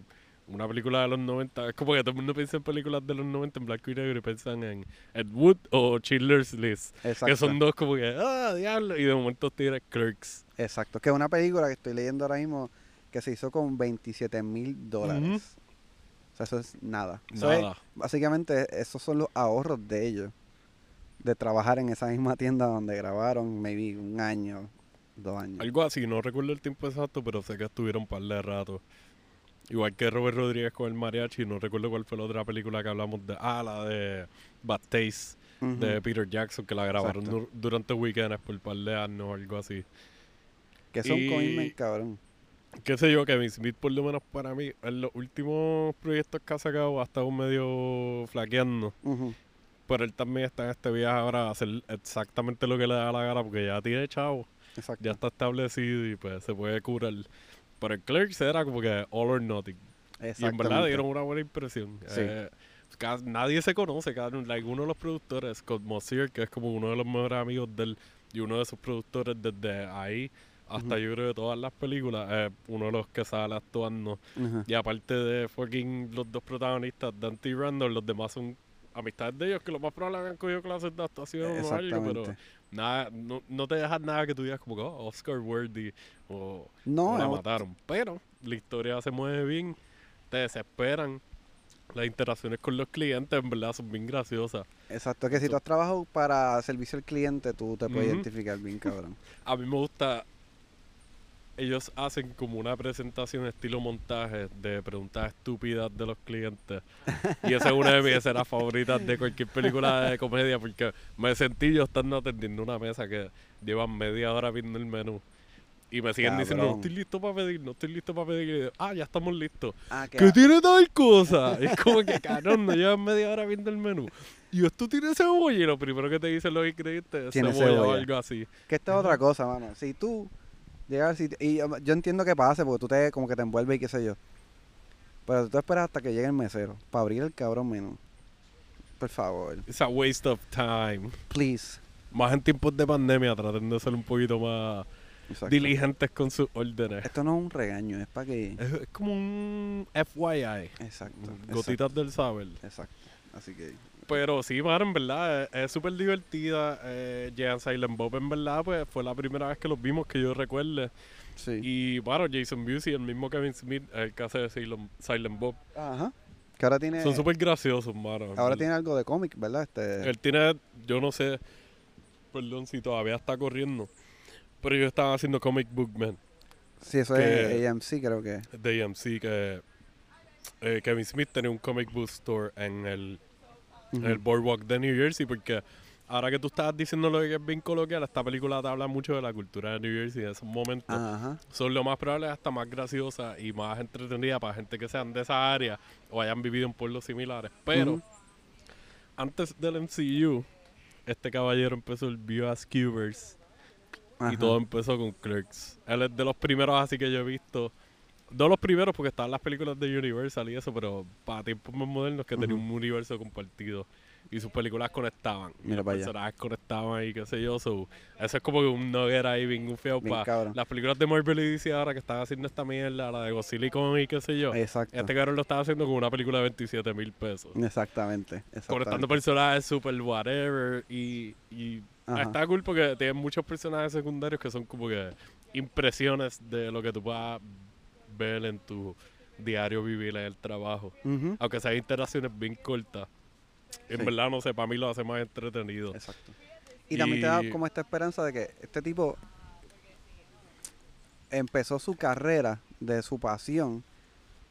una película de los 90, es como que todo el mundo piensa en películas de los 90 en blanco y negro y piensan en Ed Wood o Schindler's List, exacto, que son dos como que, ah, diablo, y de momento tienes Clerks. exacto. Que es una película que estoy leyendo ahora mismo que se hizo con 27 mil dólares. O sea, eso es nada. Nada. básicamente, esos son los ahorros de ellos. De trabajar en esa misma tienda donde grabaron, maybe un año, dos años. Algo así, no recuerdo el tiempo exacto, pero sé que estuvieron un par de rato. Igual que Robert Rodríguez con el mariachi, no recuerdo cuál fue la otra película que hablamos de. Ah, la de Bad Taste, de Peter Jackson, que la grabaron durante weekends por un par de años o algo así. Que son y- cabrón. Qué sé yo, Kevin Smith, por lo menos para mí, en los últimos proyectos que ha sacado ha estado medio flaqueando. Ujú. Pero él también está en este viaje ahora a hacer exactamente lo que le da la gana, porque ya tiene chavo. Exacto. ya está establecido y pues se puede curar. Pero el Clerks era como que all or nothing. Y en verdad dieron una buena impresión. Sí. Eh, ca- nadie se conoce, cada like, uno de los productores, Scott Mosier, que es como uno de los mejores amigos de él y uno de sus productores desde ahí hasta yo creo de todas las películas, es uno de los que sale actuando. Y aparte de fucking los dos protagonistas, Dante y Randall, los demás son amistades de ellos que lo más probable han cogido clases de actuación o algo, pero nada, no, no te dejas nada que tú digas como "Oh, Oscar worthy o No, la mataron. Pero la historia se mueve bien, te desesperan. Las interacciones con los clientes en verdad son bien graciosas. exacto. Que si tú has trabajado para servicio al cliente, tú te puedes identificar bien, cabrón. A mí me gusta, ellos hacen como una presentación estilo montaje de preguntas estúpidas de los clientes. Y esa es una de mis [LAUGHS] escenas favoritas de cualquier película de comedia porque me sentí yo estando atendiendo una mesa que llevan media hora viendo el menú. Y me siguen diciendo, no estoy listo para pedir, no estoy listo para pedir. Y yo, ah, ya estamos listos. Ah, que ¿Qué tiene tal cosa? [LAUGHS] Es como que, cabrón, no llevan media hora viendo el menú. Y esto tiene cebolla. Y lo primero que te dicen los ingredientes es Tiene cebolla, o cebolla. algo así. Que esta es otra cosa, mano. Si tú llegas al sitio, y yo entiendo que pase porque tú te como que te envuelves y qué sé yo. Pero tú esperas hasta que llegue el mesero para abrir el cabrón menú. Por favor, It's a waste of time. please. Más en tiempos de pandemia, traten de ser un poquito más Exacto. diligentes con sus órdenes. Esto no es un regaño, es para que. Es, es como un FYI. Exacto. Gotitas del saber. Exacto. Así que. Pero sí, mano, en verdad, es- es súper divertida. Eh, Jean Silent Bob, en verdad, pues fue la primera vez que los vimos que yo recuerde. Sí. Y, bueno, Jason Busey, el mismo Kevin Smith, el que hace de Silent, Silent Bob. Ajá. Que ahora tiene. Son súper graciosos, mano. Ahora tiene algo de cómic, ¿verdad? Este. Él tiene, yo no sé, perdón si todavía está corriendo, pero ellos estaban haciendo Comic Book Man sí, eso que- es AMC, creo que. de AMC, que eh, Kevin Smith tenía un comic book store en el, el. Boardwalk de New Jersey, porque ahora que tú estabas diciendo lo que es bien coloquial, esta película te habla mucho de la cultura de New Jersey en esos momentos. Ajá. Son lo más probable hasta más graciosa y más entretenida para gente que sean de esa área o hayan vivido en pueblos similares. Pero antes del MCU, este caballero empezó el Bios Cubers y todo empezó con Clerks. Él es de los primeros así que yo he visto. No los primeros porque estaban las películas de Universal y eso, pero para tiempos más modernos que tenía Ujú. un universo compartido. y sus películas conectaban. Y Mira los para allá. personajes conectaban y qué sé yo. So, eso es como que un nugget ahí bien Bien para las películas de Marvel y DC ahora que están haciendo esta mierda, la de Godzilla y y qué sé yo. Exacto. Este cabrón lo estaba haciendo con una película de 27 mil pesos. Exactamente. Conectando exactamente. personajes super whatever y, y Ajá. está cool porque tienen muchos personajes secundarios que son como que impresiones de lo que tú puedas ver en tu diario vivir en el trabajo. Aunque sean interacciones bien cortas. En Sí. verdad, no sé, para mí lo hace más entretenido. Exacto. Y también te da como esta esperanza de que este tipo empezó su carrera de su pasión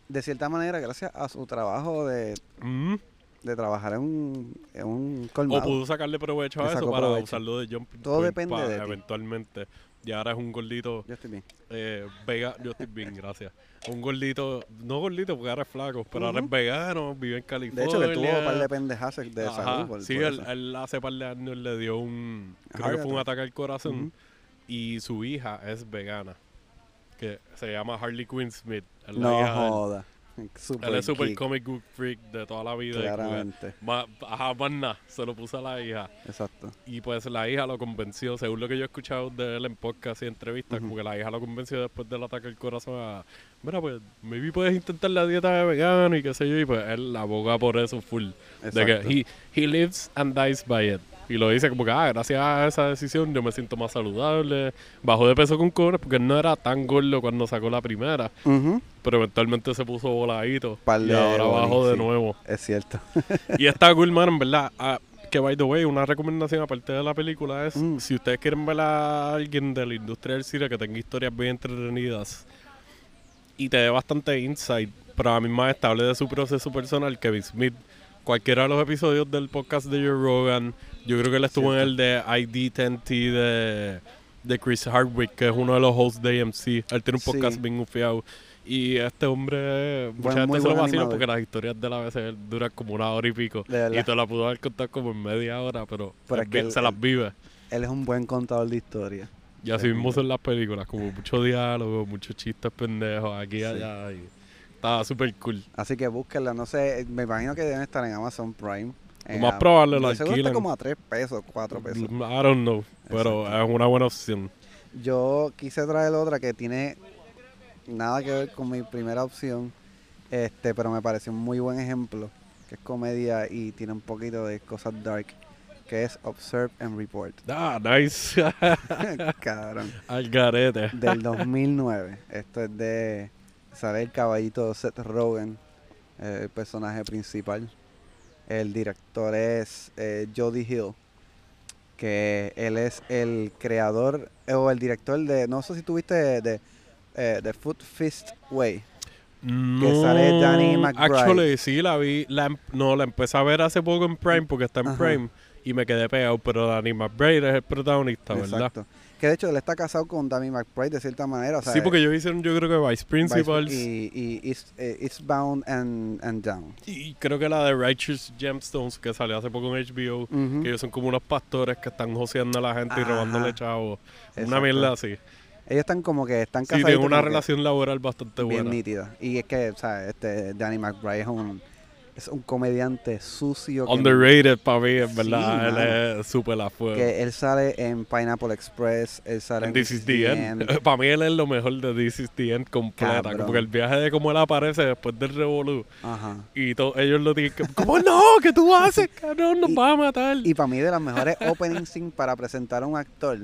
de cierta manera gracias a su trabajo de, Mm. de trabajar en un, en un O colmado. pudo sacarle provecho a eso para provecho. usarlo de jumping Todo depende pa- de ti. Y ahora es un gordito Yo estoy bien. eh, vega, yo estoy bien, gracias. Un gordito, no gordito porque ahora es flaco, pero ahora es vegano, vive en De California. hecho, que tuvo un par de pendejas de Ajá, salud. por- sí, por él, él hace par de años le dio un, creo Heart que fue un ataque al corazón y su hija es vegana, que se llama Harley Quinn Smith. es la No hija de él. [LAUGHS] Super Él es super geek, comic book freak de toda la vida. Claramente. más- Ajá, más nada, se lo puso a la hija. Exacto. Y pues la hija lo convenció, según lo que yo he escuchado de él en podcast y entrevistas, Ujú. como que la hija lo convenció después del ataque al corazón a, mira, pues, maybe puedes intentar la dieta de vegano y qué sé yo, y pues él aboga por eso full. De que Exacto. he, he lives and dies by it. Y lo dice como que, ah, gracias a esa decisión yo me siento más saludable. Bajó de peso con cobre porque él no era tan gordo cuando sacó la primera, pero eventualmente se puso voladito. Y ahora bajó de nuevo. Es cierto. Y está cool, man, en verdad. Ah, que, by the way, una recomendación aparte de la película es, Mm. si ustedes quieren ver a alguien de la industria del cine que tenga historias bien entretenidas y te dé bastante insight, pero a vez te hable de su proceso personal, Kevin Smith, cualquiera de los episodios del podcast de Joe Rogan, yo creo que él estuvo en el de ID10T de, de Chris Hardwick, que es uno de los hosts de AMC. Él tiene un Sí. podcast bien ufiado. Y este hombre, mucha gente se lo vacila porque las historias de la veces duran como una hora y pico. Y te la pudo haber contado como en media hora, pero, Pero es que él- se las vive. Él es un buen contador de historia. Y así mismo son las películas, como mucho diálogo, muchos chistes pendejos aquí y Sí. allá. Y estaba súper cool. Así que búsquenla. No sé, me imagino que deben estar en Amazon Prime. Lo En más probable seguro alquilan. está como a 3 pesos, 4 pesos. I don't know, pero Exacto. es una buena opción. Yo quise traer otra que tiene nada que ver con mi primera opción, este, pero me pareció un muy buen ejemplo, que es comedia y tiene un poquito de cosas dark, que es Observe and Report. Ah, nice. [LAUGHS] Cabrón. [LAUGHS] Al garete. Del 2009. Esto es de. Sale el caballito Seth Rogen, eh, el personaje principal. El director es eh, Jody Hill, que él es el creador eh, o el director de. No sé si tuviste de, de, eh, de Foot Fist Way. No, sale Danny McBride. Actually, sí, la vi. La, em- no, la empecé a ver hace poco en Prime porque está en Ajá. Prime y me quedé pegado. Pero Danny McBride es el protagonista, ¿verdad? Que de hecho él está casado con Dami McBride de cierta manera. O sea, sí, porque ellos hicieron, yo creo que Vice Principals. Y, y East- eh, Eastbound and, and Down. Y creo que la de Righteous Gemstones que salió hace poco en HBO. Que ellos son como unos pastores que están joseando a la gente y robándole chavos. Una mierda así. Ellos están como que están Sí, casados. tienen una relación laboral bastante bien buena. nítida. Y es que, o sea, este Danny McBride es un, es un comediante sucio. Underrated para mí, en verdad. él es súper a fuego. Que él sale en Pineapple Express, él sale en, This is the End. [LAUGHS] Para mí él es lo mejor de This is the End completa. Cabrón. Como que el viaje de cómo él aparece después del revolú. Ajá. Y todos ellos lo tienen que... ¿Cómo no? ¿Qué tú haces? [LAUGHS] Cabrón, nos Y- va a matar. Y para mí de las mejores opening scenes para presentar a un actor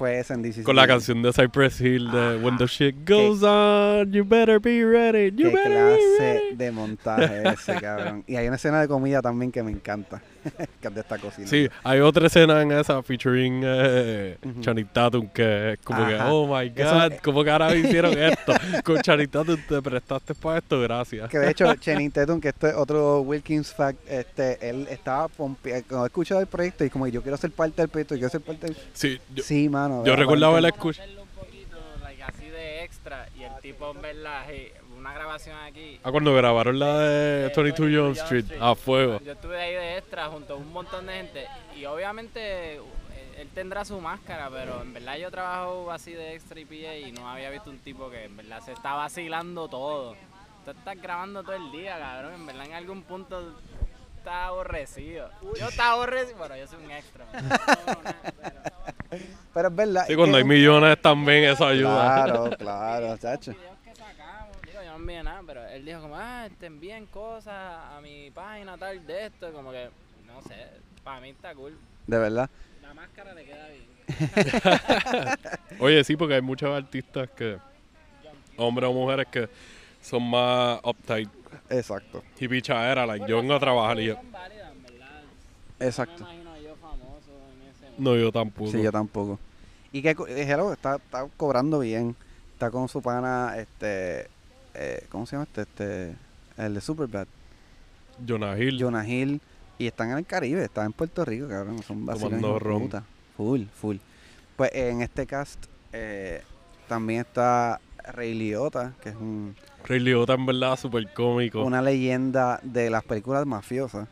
fue en Con la canción de Cypress Hill de When the shit goes on, you better be ready. You Qué better be clase de montaje ese, cabrón. Y hay una escena de comida también que me encanta. Que es de esta cocina. Sí, hay otra escena en esa featuring eh, Ujú. Channing Tatum que es como que, oh my Eso- god, ¿cómo que ahora [LAUGHS] hicieron esto? Con Channing Tatum te prestaste para esto, gracias. Que de hecho, [LAUGHS] Channing Tatum, que esto es otro Wilkins fact, este, él estaba pompeado, cuando he escuchado el proyecto y como yo quiero ser parte del proyecto, yo quiero ser parte del... Sí, yo, sí, mano. yo recordaba el Aparentemente- escucha. Hacerlo un poquito, like, así de extra y el tipo en verdad, hey, una grabación aquí. Ah, cuando grabaron la de eh, 22 Jump Street, a fuego. Yo estuve ahí de extra junto a un montón de gente y obviamente eh, él tendrá su máscara, pero en verdad yo trabajo así de extra y PA y no había visto un tipo que en verdad se está vacilando todo. Tú estás grabando todo el día, cabrón, en verdad en algún punto está aborrecido. Yo estaba aborrecido. Bueno, yo soy un extra. pero- Pero es verdad. Sí, cuando hay millones también eso ayuda. Claro, [LAUGHS] claro, chacho. videos que sacamos. Digo, yo no envié nada, pero él dijo como, ah, te envíen cosas a mi página tal de esto. Como que, no sé, para mí está cool. De verdad. La máscara le queda bien. [LAUGHS] Oye, sí, porque hay muchos artistas que, hombres o mujeres que son más uptight Exacto. y pichadera, like yo vengo a trabajar y yo, válidas. Exacto. No me imagino yo famoso en ese no, yo tampoco. Sí, yo tampoco. Y que eh, hello, está, está cobrando bien. Está con su pana, este, eh, ¿cómo se llama este? Este, el de Superbad, Jonah Hill. Jonah Hill. Y están en el Caribe, están en Puerto Rico, cabrón. Son Tomando ron. puta. Full, full. Pues en este cast eh, también está Ray Liotta, que es un, Ray Liotta en verdad súper cómico. una leyenda de las películas mafiosas,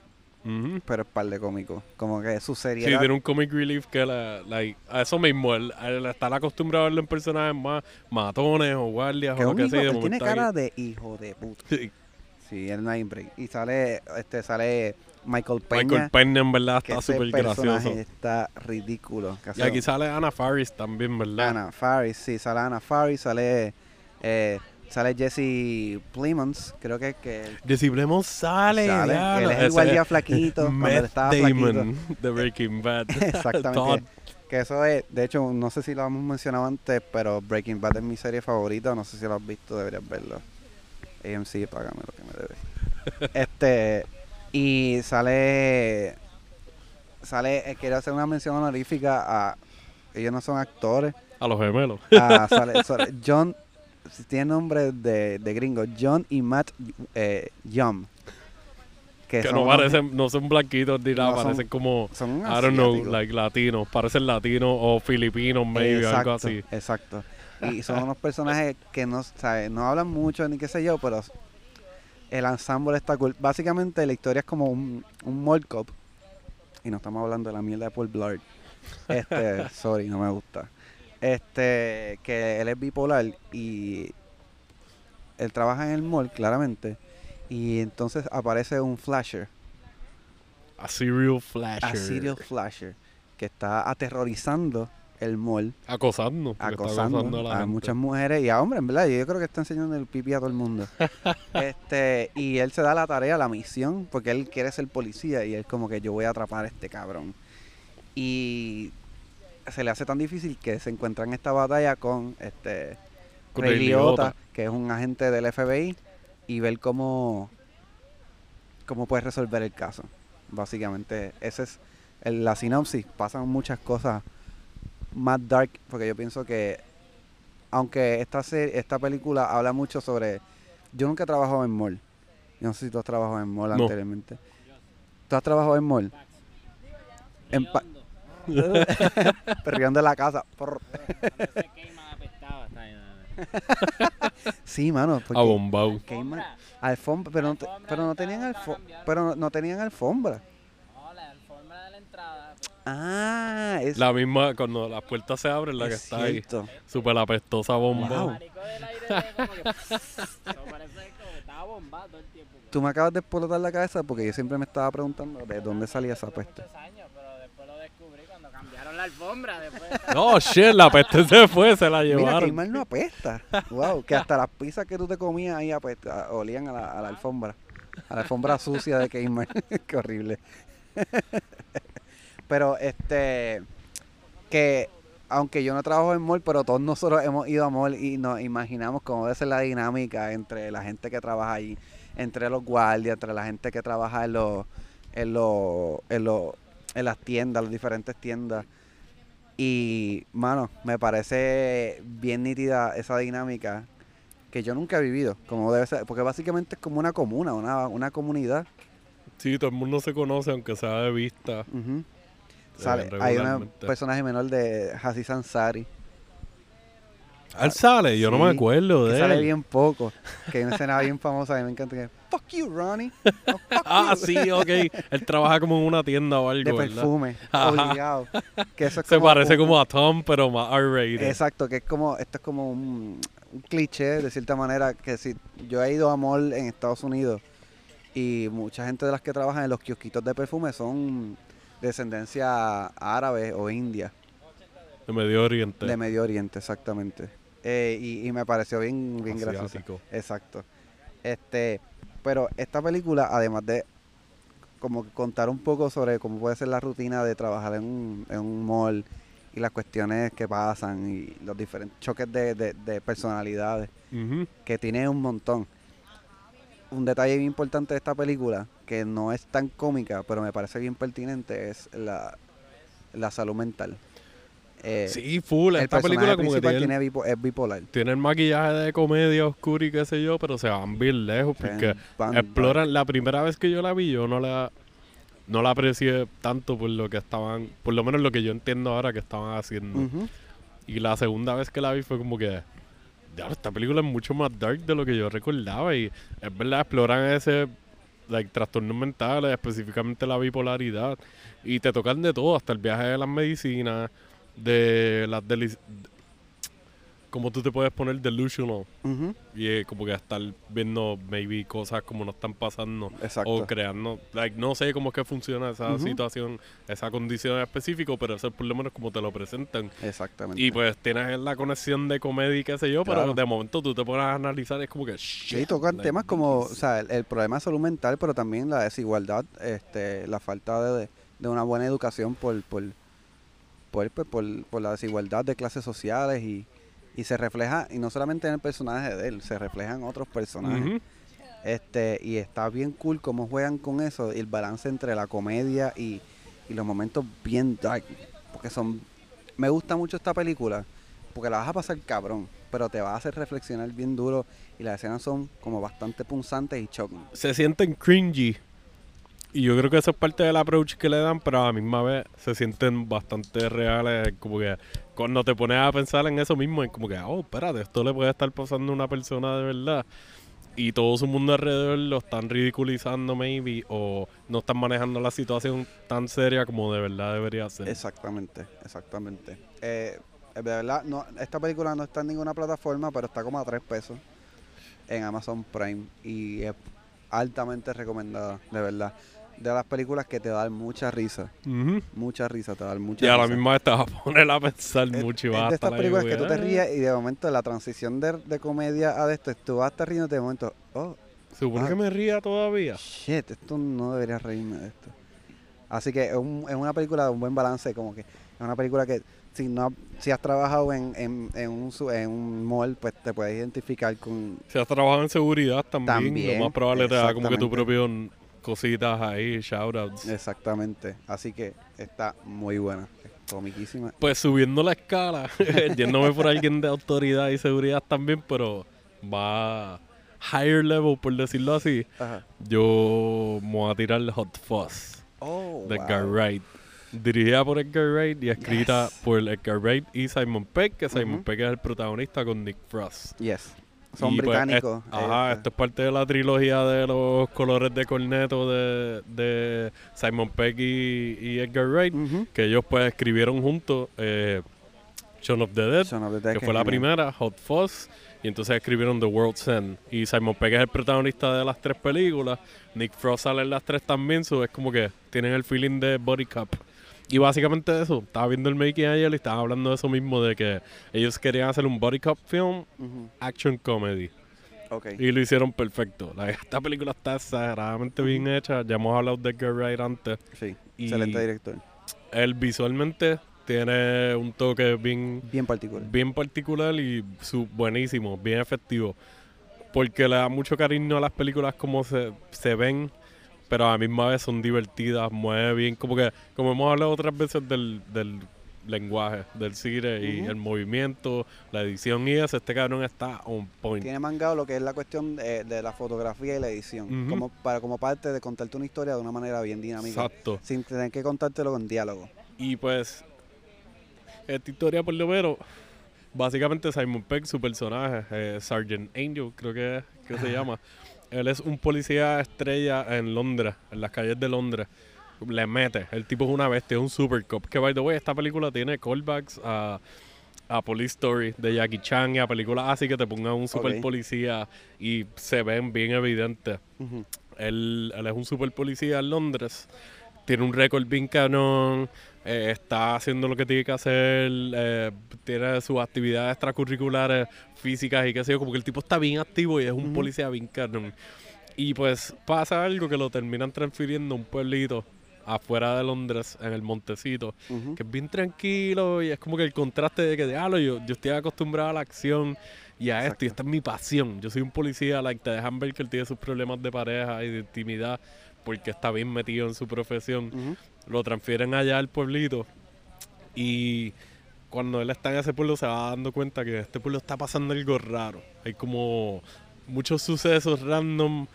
Pero es par de cómico. Como que su Sí, seriedad. tiene un comic relief que la, a eso mismo, él, él estar acostumbrado a verlo en personajes más matones o guardias que o lo que sea. él tiene cara de hijo de puta. Sí, Sí, no hay break. Y sale, este, sale Michael Peña. Michael Peña en verdad está súper gracioso. está ridículo. Y aquí sale Anna Faris también, ¿verdad? Ana Faris, sí, sale Ana Faris, sale, eh, sale Jesse Plemons, creo que, que Jesse Plemons sale. Sale, diablo. él es el guardia flaquito, [LAUGHS] Matt estaba Damon de Breaking Bad. [LAUGHS] Exactamente. Todd. Que eso es, de hecho, no sé si lo hemos mencionado antes, pero Breaking Bad es mi serie favorita. No sé si lo has visto, deberías verlo. AMC, págame lo que me debe. [LAUGHS] este, y sale, sale, eh, quiero hacer una mención honorífica a, ellos no son actores, A los gemelos. a, sale, sale John, tiene nombre de, de gringo, John y Matt eh, Yum. Que son no parecen, no son blanquitos ni nada, No son- parecen como, son I don't know, like latinos. Parecen latinos o filipinos, maybe, algo así. Exacto. Y son unos personajes que no, ¿sabes? no hablan mucho ni qué sé yo, pero el ensamble está cool. Básicamente la historia es como un, un mall cop. Y no estamos hablando de la mierda de Paul Blart. Este, [LAUGHS] sorry, no me gusta. Este, que él es bipolar y él trabaja en el mall, claramente. Y entonces aparece un flasher, A serial flasher. a serial flasher, que está aterrorizando el mall Acosando. acosando acosando a muchas mujeres y a hombres, en verdad. Yo creo que está enseñando el pipí a todo el mundo. [LAUGHS] este Y él se da la tarea, la misión, porque él quiere ser policía y él como que yo voy a atrapar a este cabrón. Y se le hace tan difícil que se encuentra en esta batalla con este Con Ray Ray Liotta, que es un agente del FBI, y ver cómo, cómo puede resolver el caso. Básicamente, esa es el- la sinopsis. Pasan muchas cosas más dark, porque yo pienso que, aunque esta, se- esta película habla mucho sobre... Yo nunca he trabajado en mall. Yo no sé si tú has trabajado en mall No. anteriormente. ¿Tú has trabajado en mall? En pa- [LAUGHS] Perreando en la casa. Sí, mano. A bombao. Alfombra, pero no, te- Alfombra pero no de tenían entrada alfo- para cambiar. pero no, no tenían alfombra. No, la alfombra de la entrada. pues, Ah, es, La misma, cuando las puertas se abren, la que es está ahí. cierto. Súper apestosa bomba. Wow. de [LAUGHS] tiempo. Tú me acabas de explotar la cabeza porque yo siempre me estaba preguntando de dónde salía esa peste. Años, pero después lo descubrí cuando cambiaron la alfombra. Después de [LAUGHS] No, shit, la peste se fue, se la Mira, llevaron. Keymar no apesta. Wow, que hasta las pizzas que tú te comías ahí apesta, olían a la, a la alfombra. A la alfombra sucia de Keymar. [LAUGHS] Qué horrible. [LAUGHS] pero este, que aunque yo no trabajo en mall, pero todos nosotros hemos ido a mall y nos imaginamos cómo debe ser la dinámica entre la gente que trabaja ahí, entre los guardias, entre la gente que trabaja en los, en los, en los, en las tiendas, las diferentes tiendas. Y, mano, me parece bien nítida esa dinámica que yo nunca he vivido, como debe ser, porque básicamente es como una comuna, una, una comunidad. Sí, todo el mundo se conoce, aunque sea de vista. Eh, Sale, hay un personaje menor de Hassan Ansari, Él sale, yo no me acuerdo que de sale él. bien poco, que hay una escena bien famosa y me encanta que Fuck you, Ronnie. [LAUGHS] No, fuck Ah, you". sí, ok. Él trabaja como en una tienda o de algo, ¿verdad? perfume, obligado. Que eso es Se parece un- como a Tom, pero más R-rated. Exacto, que es como, esto es como un, un cliché de cierta manera, que si yo he ido a mall en Estados Unidos Y mucha gente de las que trabajan en los kiosquitos de perfume son de descendencia árabe o india, De Medio Oriente. de Medio Oriente, exactamente. Eh, y, y me pareció bien, bien graciosa. asiático. Exacto. Este, pero esta película, además de como que contar un poco sobre cómo puede ser la rutina de trabajar en un, en un mall y las cuestiones que pasan y los diferentes choques de, de- de personalidades, que tiene un montón. Un detalle bien importante de esta película, que no es tan cómica, pero me parece bien pertinente, es la, la salud mental. Eh, Sí, full. el Esta película como que tiene, tiene bipo- es bipolar. tiene el maquillaje de comedia oscura y qué sé yo, pero se van bien lejos porque Van- exploran. La primera vez que yo la vi, yo no la no la aprecié tanto por lo que estaban, por lo menos lo que yo entiendo ahora que estaban haciendo. Ujú. Y la segunda vez que la vi fue como que, "Diablo, esta película es mucho más dark de lo que yo recordaba y es verdad, exploran ese, like, trastornos mentales, específicamente la bipolaridad y te tocan de todo, hasta el viaje de las medicinas, de las deli- como tú te puedes poner delusional y eh, como que estar viendo maybe cosas como no están pasando Exacto. o creando, like, no sé cómo es que funciona esa situación, esa condición en específico, pero eso es por lo menos como te lo presentan. Exactamente. Y pues tienes la conexión de comedia y qué sé yo, Claro. pero de momento tú te pones a analizar, es como que shit. Sí, tocan like, temas como, o sea, el, el problema de salud mental, pero también la desigualdad, este, la falta de, de una buena educación por, por, por, pues, por- por la desigualdad de clases sociales y, y se refleja, y no solamente en el personaje de él, se refleja en otros personajes. Este, y está bien cool cómo juegan con eso, el balance entre la comedia y, y los momentos bien dark. Porque son. Me gusta mucho esta película, porque la vas a pasar cabrón, pero te va a hacer reflexionar bien duro. Y las escenas son como bastante punzantes y shocking. Se sienten cringy. Y yo creo que eso es parte del approach que le dan, pero a la misma vez se sienten bastante reales. Como que cuando te pones a pensar en eso mismo, es como que, oh, espérate, esto le puede estar pasando a una persona de verdad. Y todo su mundo alrededor lo están ridiculizando, maybe, o no están manejando la situación tan seria como de verdad debería ser. Exactamente, exactamente. Eh, de verdad, no, esta película no está en ninguna plataforma, pero está como a tres pesos en Amazon Prime y es altamente recomendada, de verdad. De las películas que te dan mucha risa, mucha risa, te dan mucha Y a risa. la misma vez te vas a poner a pensar Es- mucho y es vas a de estas películas que tú te ríes y de momento la transición de, de comedia a esto, tú vas a estar riendo de momento, oh, ¿Supone Ah. que me ría todavía? shit, esto no debería reírme de esto. Así que es, un- es una película de un buen balance, como que es una película que si no si has trabajado en, en, en un, en un mall, pues te puedes identificar con... Si has trabajado en seguridad también, También, lo más probable te da como que tu propio cositas ahí, shoutouts. Exactamente. Así que está muy buena, comiquísima. Pues subiendo la escala, [LAUGHS] yéndome por alguien de autoridad y seguridad también, pero va higher level, por decirlo así. Ajá. Yo me voy a tirar Hot Fuzz Oh, de wow. Edgar Wright. Dirigida por Edgar Wright y escrita Yes. por Edgar Wright y Simon Peck, que Simon Ujú. Peck es el protagonista con Nick Frost. Yes. Son Y, pues, británicos. es- ajá, esto es parte de la trilogía de los colores de corneto de, de Simon Peck y, y Edgar Wright, que ellos pues escribieron juntos eh, Shaun of the Dead, Son of the Dead, que fue la primera, Hot Fuzz, y entonces escribieron The World's End. Y Simon Peck es el protagonista de las tres películas, Nick Frost sale en las tres también, so es como que tienen el feeling de Body Cup. Y básicamente eso, estaba viendo el making ayer y estaban hablando de eso mismo, de que ellos querían hacer un Body Cup film, action comedy. Ok. Y lo hicieron perfecto. La- [LAUGHS] esta película está exageradamente bien hecha. Ya hemos hablado de Edgar Wright antes. Sí. y- Excelente director. Él visualmente tiene un toque bien, Bien particular. bien particular y su, buenísimo, bien efectivo. Porque le da mucho cariño a las películas como se, se ven, pero a la misma vez son divertidas, mueve bien. Como que, como hemos hablado otras veces del, del lenguaje, del cine y el movimiento, la edición y eso, este cabrón está on point. Tiene mangado lo que es la cuestión de, de la fotografía y la edición. Como para como parte de contarte una historia de una manera bien dinámica. Exacto. Sin tener que contártelo con diálogo. Y pues, esta historia por lo menos, básicamente Simon Peck, su personaje, eh, Sergeant Angel, creo que, que se [LAUGHS] llama, él es un policía estrella en Londres, en las calles de Londres. Le mete, el tipo es una bestia, es un super cop. Que by the way, esta película tiene callbacks a, a Police Story de Jackie Chan y a películas así que te pongan un super policía y se ven bien evidentes. Él es un super policía en Londres. Tiene un récord bien canon. Eh, está haciendo lo que tiene que hacer. eh, tiene sus actividades extracurriculares físicas y qué sé yo. Como que el tipo está bien activo y es un policía bien canon. Y pues pasa algo que lo terminan transfiriendo a un pueblito afuera de Londres, en el Montecito que es bien tranquilo y es como que el contraste de que diablo, yo, yo estoy acostumbrado a la acción y a esto, y esta es mi pasión. Yo soy un policía, like, te dejan ver que él tiene sus problemas de pareja y de intimidad porque está bien metido en su profesión. Lo transfieren allá al pueblito y cuando él está en ese pueblo se va dando cuenta que en este pueblo está pasando algo raro. Hay como muchos sucesos random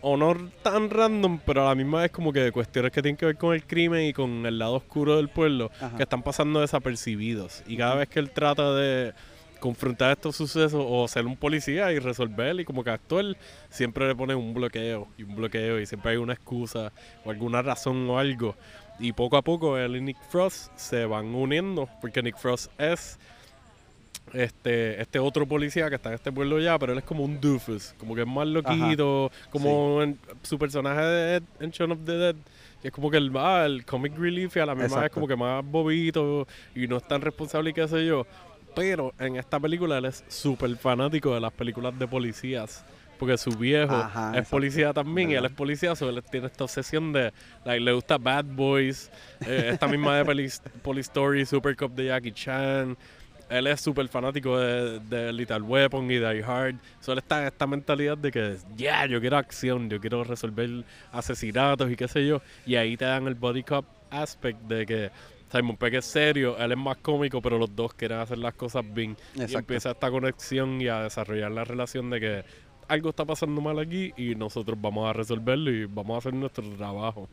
o no tan random, pero a la misma vez como que cuestiones que tienen que ver con el crimen y con el lado oscuro del pueblo Ajá. que están pasando desapercibidos. Y cada vez que él trata de confrontar estos sucesos o ser un policía y resolver y como que actuar, siempre le ponen un bloqueo y un bloqueo y siempre hay una excusa o alguna razón o algo. Y poco a poco él y Nick Frost se van uniendo porque Nick Frost es este, este otro policía que está en este pueblo ya, pero él es como un doofus, como que es más loquito, como en- su personaje de Ed en Shaun of the Dead, que es como que el, ah, el comic relief y a la misma vez Exacto. como que más bobito y no es tan responsable y qué sé yo. Pero en esta película él es súper fanático de las películas de policías. Porque su viejo Ajá, es policía también y él es policía, so él tiene esta obsesión de, like, le gusta Bad Boys, eh, esta misma de Police, Police Story, Super Cup de Jackie Chan. Él es súper fanático de, de Little Weapon y Die Hard. So él está en esta mentalidad de que, ya, yo quiero acción, yo quiero resolver asesinatos y qué sé yo. Y ahí te dan el body cop aspect de que Simon Pegg es serio, él es más cómico, pero los dos quieren hacer las cosas bien. Y empieza esta conexión y a desarrollar la relación de que algo está pasando mal aquí y nosotros vamos a resolverlo y vamos a hacer nuestro trabajo.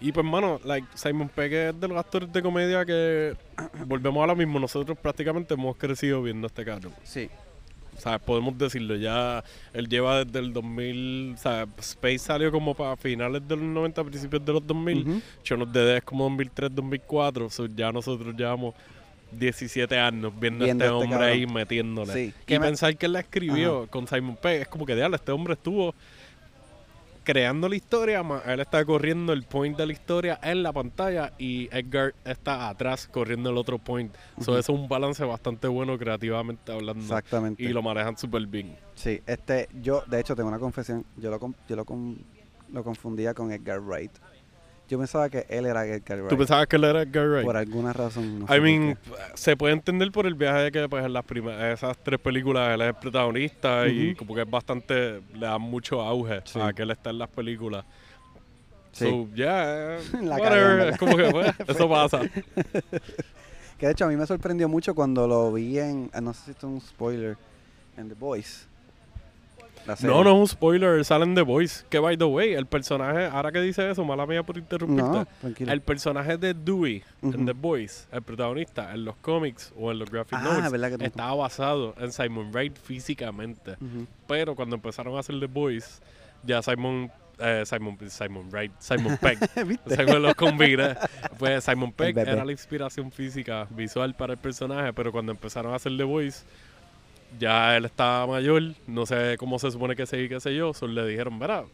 Y pues, mano, like, Simon Pegg es de los actores de comedia que [CLEARS THROAT] volvemos a lo mismo. Nosotros prácticamente hemos crecido viendo este carro. Sí. Sea, podemos decirlo, ya él lleva desde el 2000, o sea, Space salió como para finales de los 90, principios de los 2000. Ujú. Shaun of the Dead es como 2003, 2004. So ya nosotros llevamos 17 años viendo, Viendo a este este hombre ahí cabrón. metiéndole. Sí. Y me- pensar que él la escribió con Simon Pegg es como que, diablo, este hombre estuvo creando la historia, él está corriendo el point de la historia en la pantalla y Edgar está atrás corriendo el otro point. Eso es un balance bastante bueno creativamente hablando. Exactamente. Y lo manejan súper bien. Sí, este, yo de hecho tengo una confesión. Yo lo, con- yo lo, lo confundía con Edgar Wright. Yo pensaba que él era Edgar Wright. ¿Tú pensabas que él era Edgar Wright? Por alguna razón. No sé I mean, se puede entender por el viaje de que pues en las primeras esas tres películas él es el protagonista y Ujú. como que es bastante le da mucho auge Sí. a que él está en las películas. Sí. So, [LAUGHS] yeah, La whatever, ¿verdad? es como que pues, [LAUGHS] eso pasa. Que de hecho a mí me sorprendió mucho cuando lo vi en. ah, No sé si esto es un spoiler. En The Voice. No, no es un spoiler, salen The Voice. Que by the way, el personaje, ahora que dice eso, mala mía por interrumpirte. No. El personaje de Dewey en The Voice, el protagonista, en los cómics o en los graphic Ah, novels, ¿verdad que estaba basado en Simon Wright físicamente. Ujú. Pero cuando empezaron a hacer The Boys, ya Simon, eh, Simon, Simon Wright, Simon [LAUGHS] ¿Viste? Simon los combiné. Pues Simon bebé. era la inspiración física, visual para el personaje, pero cuando empezaron a hacer The Boys, ya él estaba mayor, no sé cómo se supone que se qué sé yo, solo le dijeron, verá,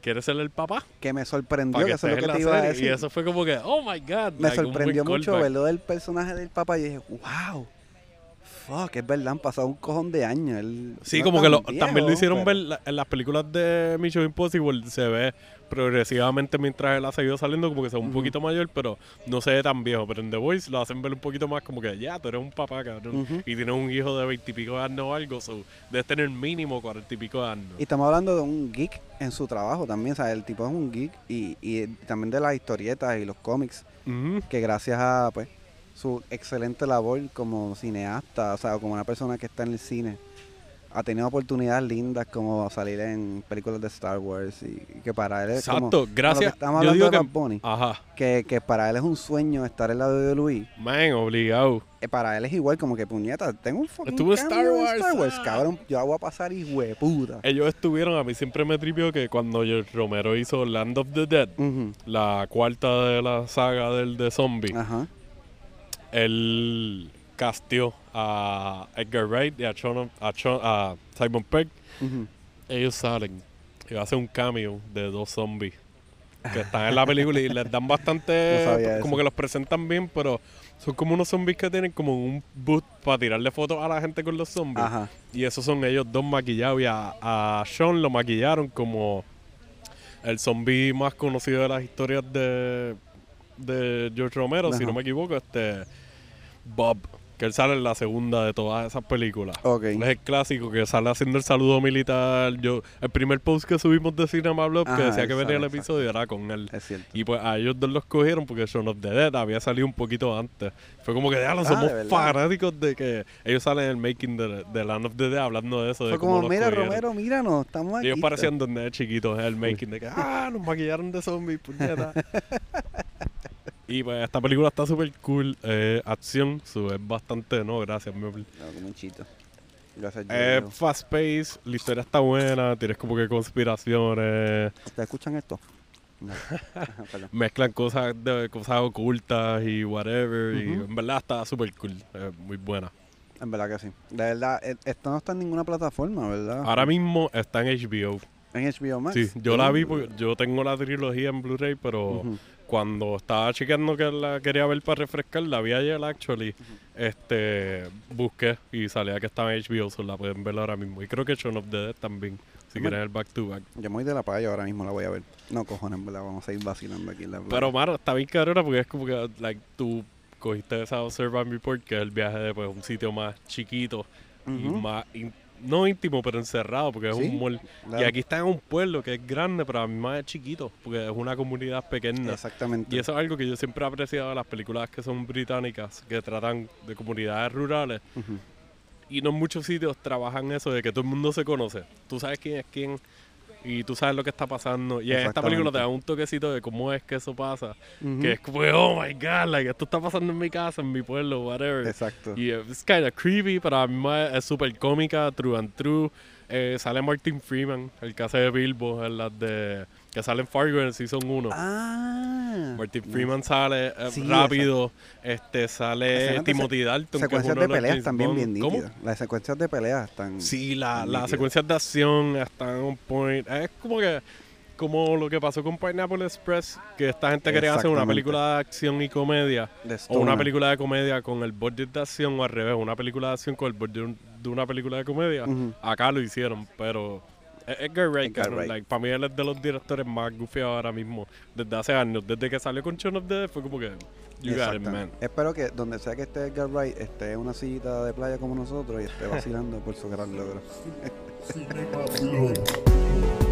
¿quieres ser el papá? Que me sorprendió, que que eso es lo que te iba a decir. Y eso fue como que, oh my god. me like, sorprendió mucho callback. verlo del personaje del papá y dije, wow. Fuck, es verdad, han pasado un cojón de años. él Sí, no como que lo- también lo hicieron pero- ver la- en las películas de Mission Impossible. Se ve progresivamente mientras él ha seguido saliendo, como que se ve un poquito mayor, pero no se ve tan viejo. Pero en The Voice lo hacen ver un poquito más como que ya, tú eres un papá, cabrón. Y tienes un hijo de veintipico de años o algo, so, debes tener mínimo cuarenta y pico de años. Y estamos hablando de un geek en su trabajo también, o sea, el tipo es un geek y, y también de las historietas y los cómics, que gracias a pues su excelente labor como cineasta, o sea, como una persona que está en el cine, ha tenido oportunidades lindas como salir en películas de Star Wars y, y que para él es Exacto, como gracias. lo que estamos hablando de que. Bad Bunny, Ajá, que, que para él es un sueño estar en la de Luis. man, obligado. Eh, para él es igual como que puñeta, tengo un fucking Estuvo Star Wars, Star Wars, ah. cabrón, yo voy a pasar y puta. Ellos estuvieron, a mí siempre me tripió que cuando George Romero hizo Land of the Dead, la cuarta de la saga del de zombie, Ajá. él casteó a Edgar Wright y a, Sean- a Sean- a Simon Pegg. ujú. Ellos salen. Y ser un cameo de dos zombies que están en la película y les dan bastante. [LAUGHS] como eso. que los presentan bien, pero son como unos zombies que tienen como un boot para tirarle fotos a la gente con los zombies. Ajá. Y esos son ellos dos maquillados. Y a, a Sean lo maquillaron como el zombie más conocido de las historias de, de George Romero, si no me equivoco, este Bob. Que él sale en la segunda de todas esas películas. Ok. Él Es el clásico que sale haciendo el saludo militar. Yo, el primer post que subimos de Cinema Blog que decía que venía el episodio era con él. Es cierto. Y pues a ellos dos los cogieron porque Shaun of the Dead había salido un poquito antes. Fue como que, déjalo, Ah, somos ¿de fanáticos de que ellos salen en el making de, de Land of the Dead hablando de eso. de Fue cómo como, los mira, cogieron". Romero, míranos, estamos aquí. Ellos parecían donde de chiquitos el making de que, ah, nos maquillaron de zombies, puñeta. [LAUGHS] y pues esta película está súper cool. eh, acción, su es bastante, no, gracias, mi amor. No, como un chito. Gracias, Es Julio. fast pace, la historia está buena, tienes como que conspiraciones, ¿Ustedes escuchan esto? No. [LAUGHS] [LAUGHS] Mezclan cosas de cosas ocultas y whatever. Y en verdad está súper cool, muy buena. En verdad que sí. De verdad, e- esto no está en ninguna plataforma, ¿verdad? Ahora mismo está en HBO. En HBO Max. Sí, yo la vi Uh. porque yo tengo la trilogía en Blu-ray, pero. Cuando estaba chequeando que la quería ver para refrescar, la vi ayer actually, este busqué y salía que estaba en HBO, so la pueden ver ahora mismo. Y creo que Shaun of the Dead también, si quieren el back to back. Yo me voy de la playa ahora mismo, la voy a ver. No, cojones, verdad, vamos a ir vacilando aquí en la playa. Pero mano, está bien cabrona porque es como que like, tú cogiste esa Observe and Report, que es el viaje de pues, un sitio más chiquito y más in- no íntimo, pero encerrado, porque es Sí, un mall. claro. Y aquí está en un pueblo que es grande, pero a mí más es chiquito, porque es una comunidad pequeña. Exactamente. Y eso es algo que yo siempre he apreciado de las películas que son británicas, que tratan de comunidades rurales. Y no en muchos sitios trabajan eso de que todo el mundo se conoce. Tú sabes quién es quién y tú sabes lo que está pasando. Y en esta película te da un toquecito de cómo es que eso pasa. Ujú. Que es como, oh my god, like, esto está pasando en mi casa, en mi pueblo, whatever. Exacto. Y es kind of creepy, pero a mí me- es súper cómica, true and true. Eh, sale Martin Freeman, el que hace de Bilbo, en las de, que sale en Fargo en el Season 1. Ah. Martin. Freeman sale eh, Sí, rápido, este sale Timothy Dalton, que es Secuencias uno de peleas también bien nítidas. Las secuencias de peleas están. Sí, la, las secuencias de acción están on point. Es como que como lo que pasó con Pineapple Express, que esta gente quería hacer una película de acción y comedia, o una película de comedia con el budget de acción, o al revés, una película de acción con el budget de un- de una película de comedia. Acá lo hicieron, pero Edgar Wright, Edgar Wright. like, para mí él es de los directores más gufiados ahora mismo, desde hace años, desde que salió con Shaun of the Dead, fue como que, you got it, man. Espero que donde sea que esté Edgar Wright esté en una sillita de playa como nosotros y esté vacilando por su gran logro. [LAUGHS]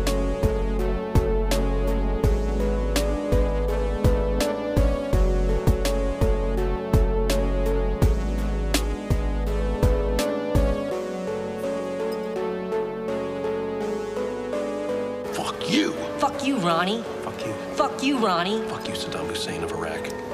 Fuck you, Ronnie. Fuck you. Fuck you, Ronnie. Fuck you, Saddam Hussein of Iraq.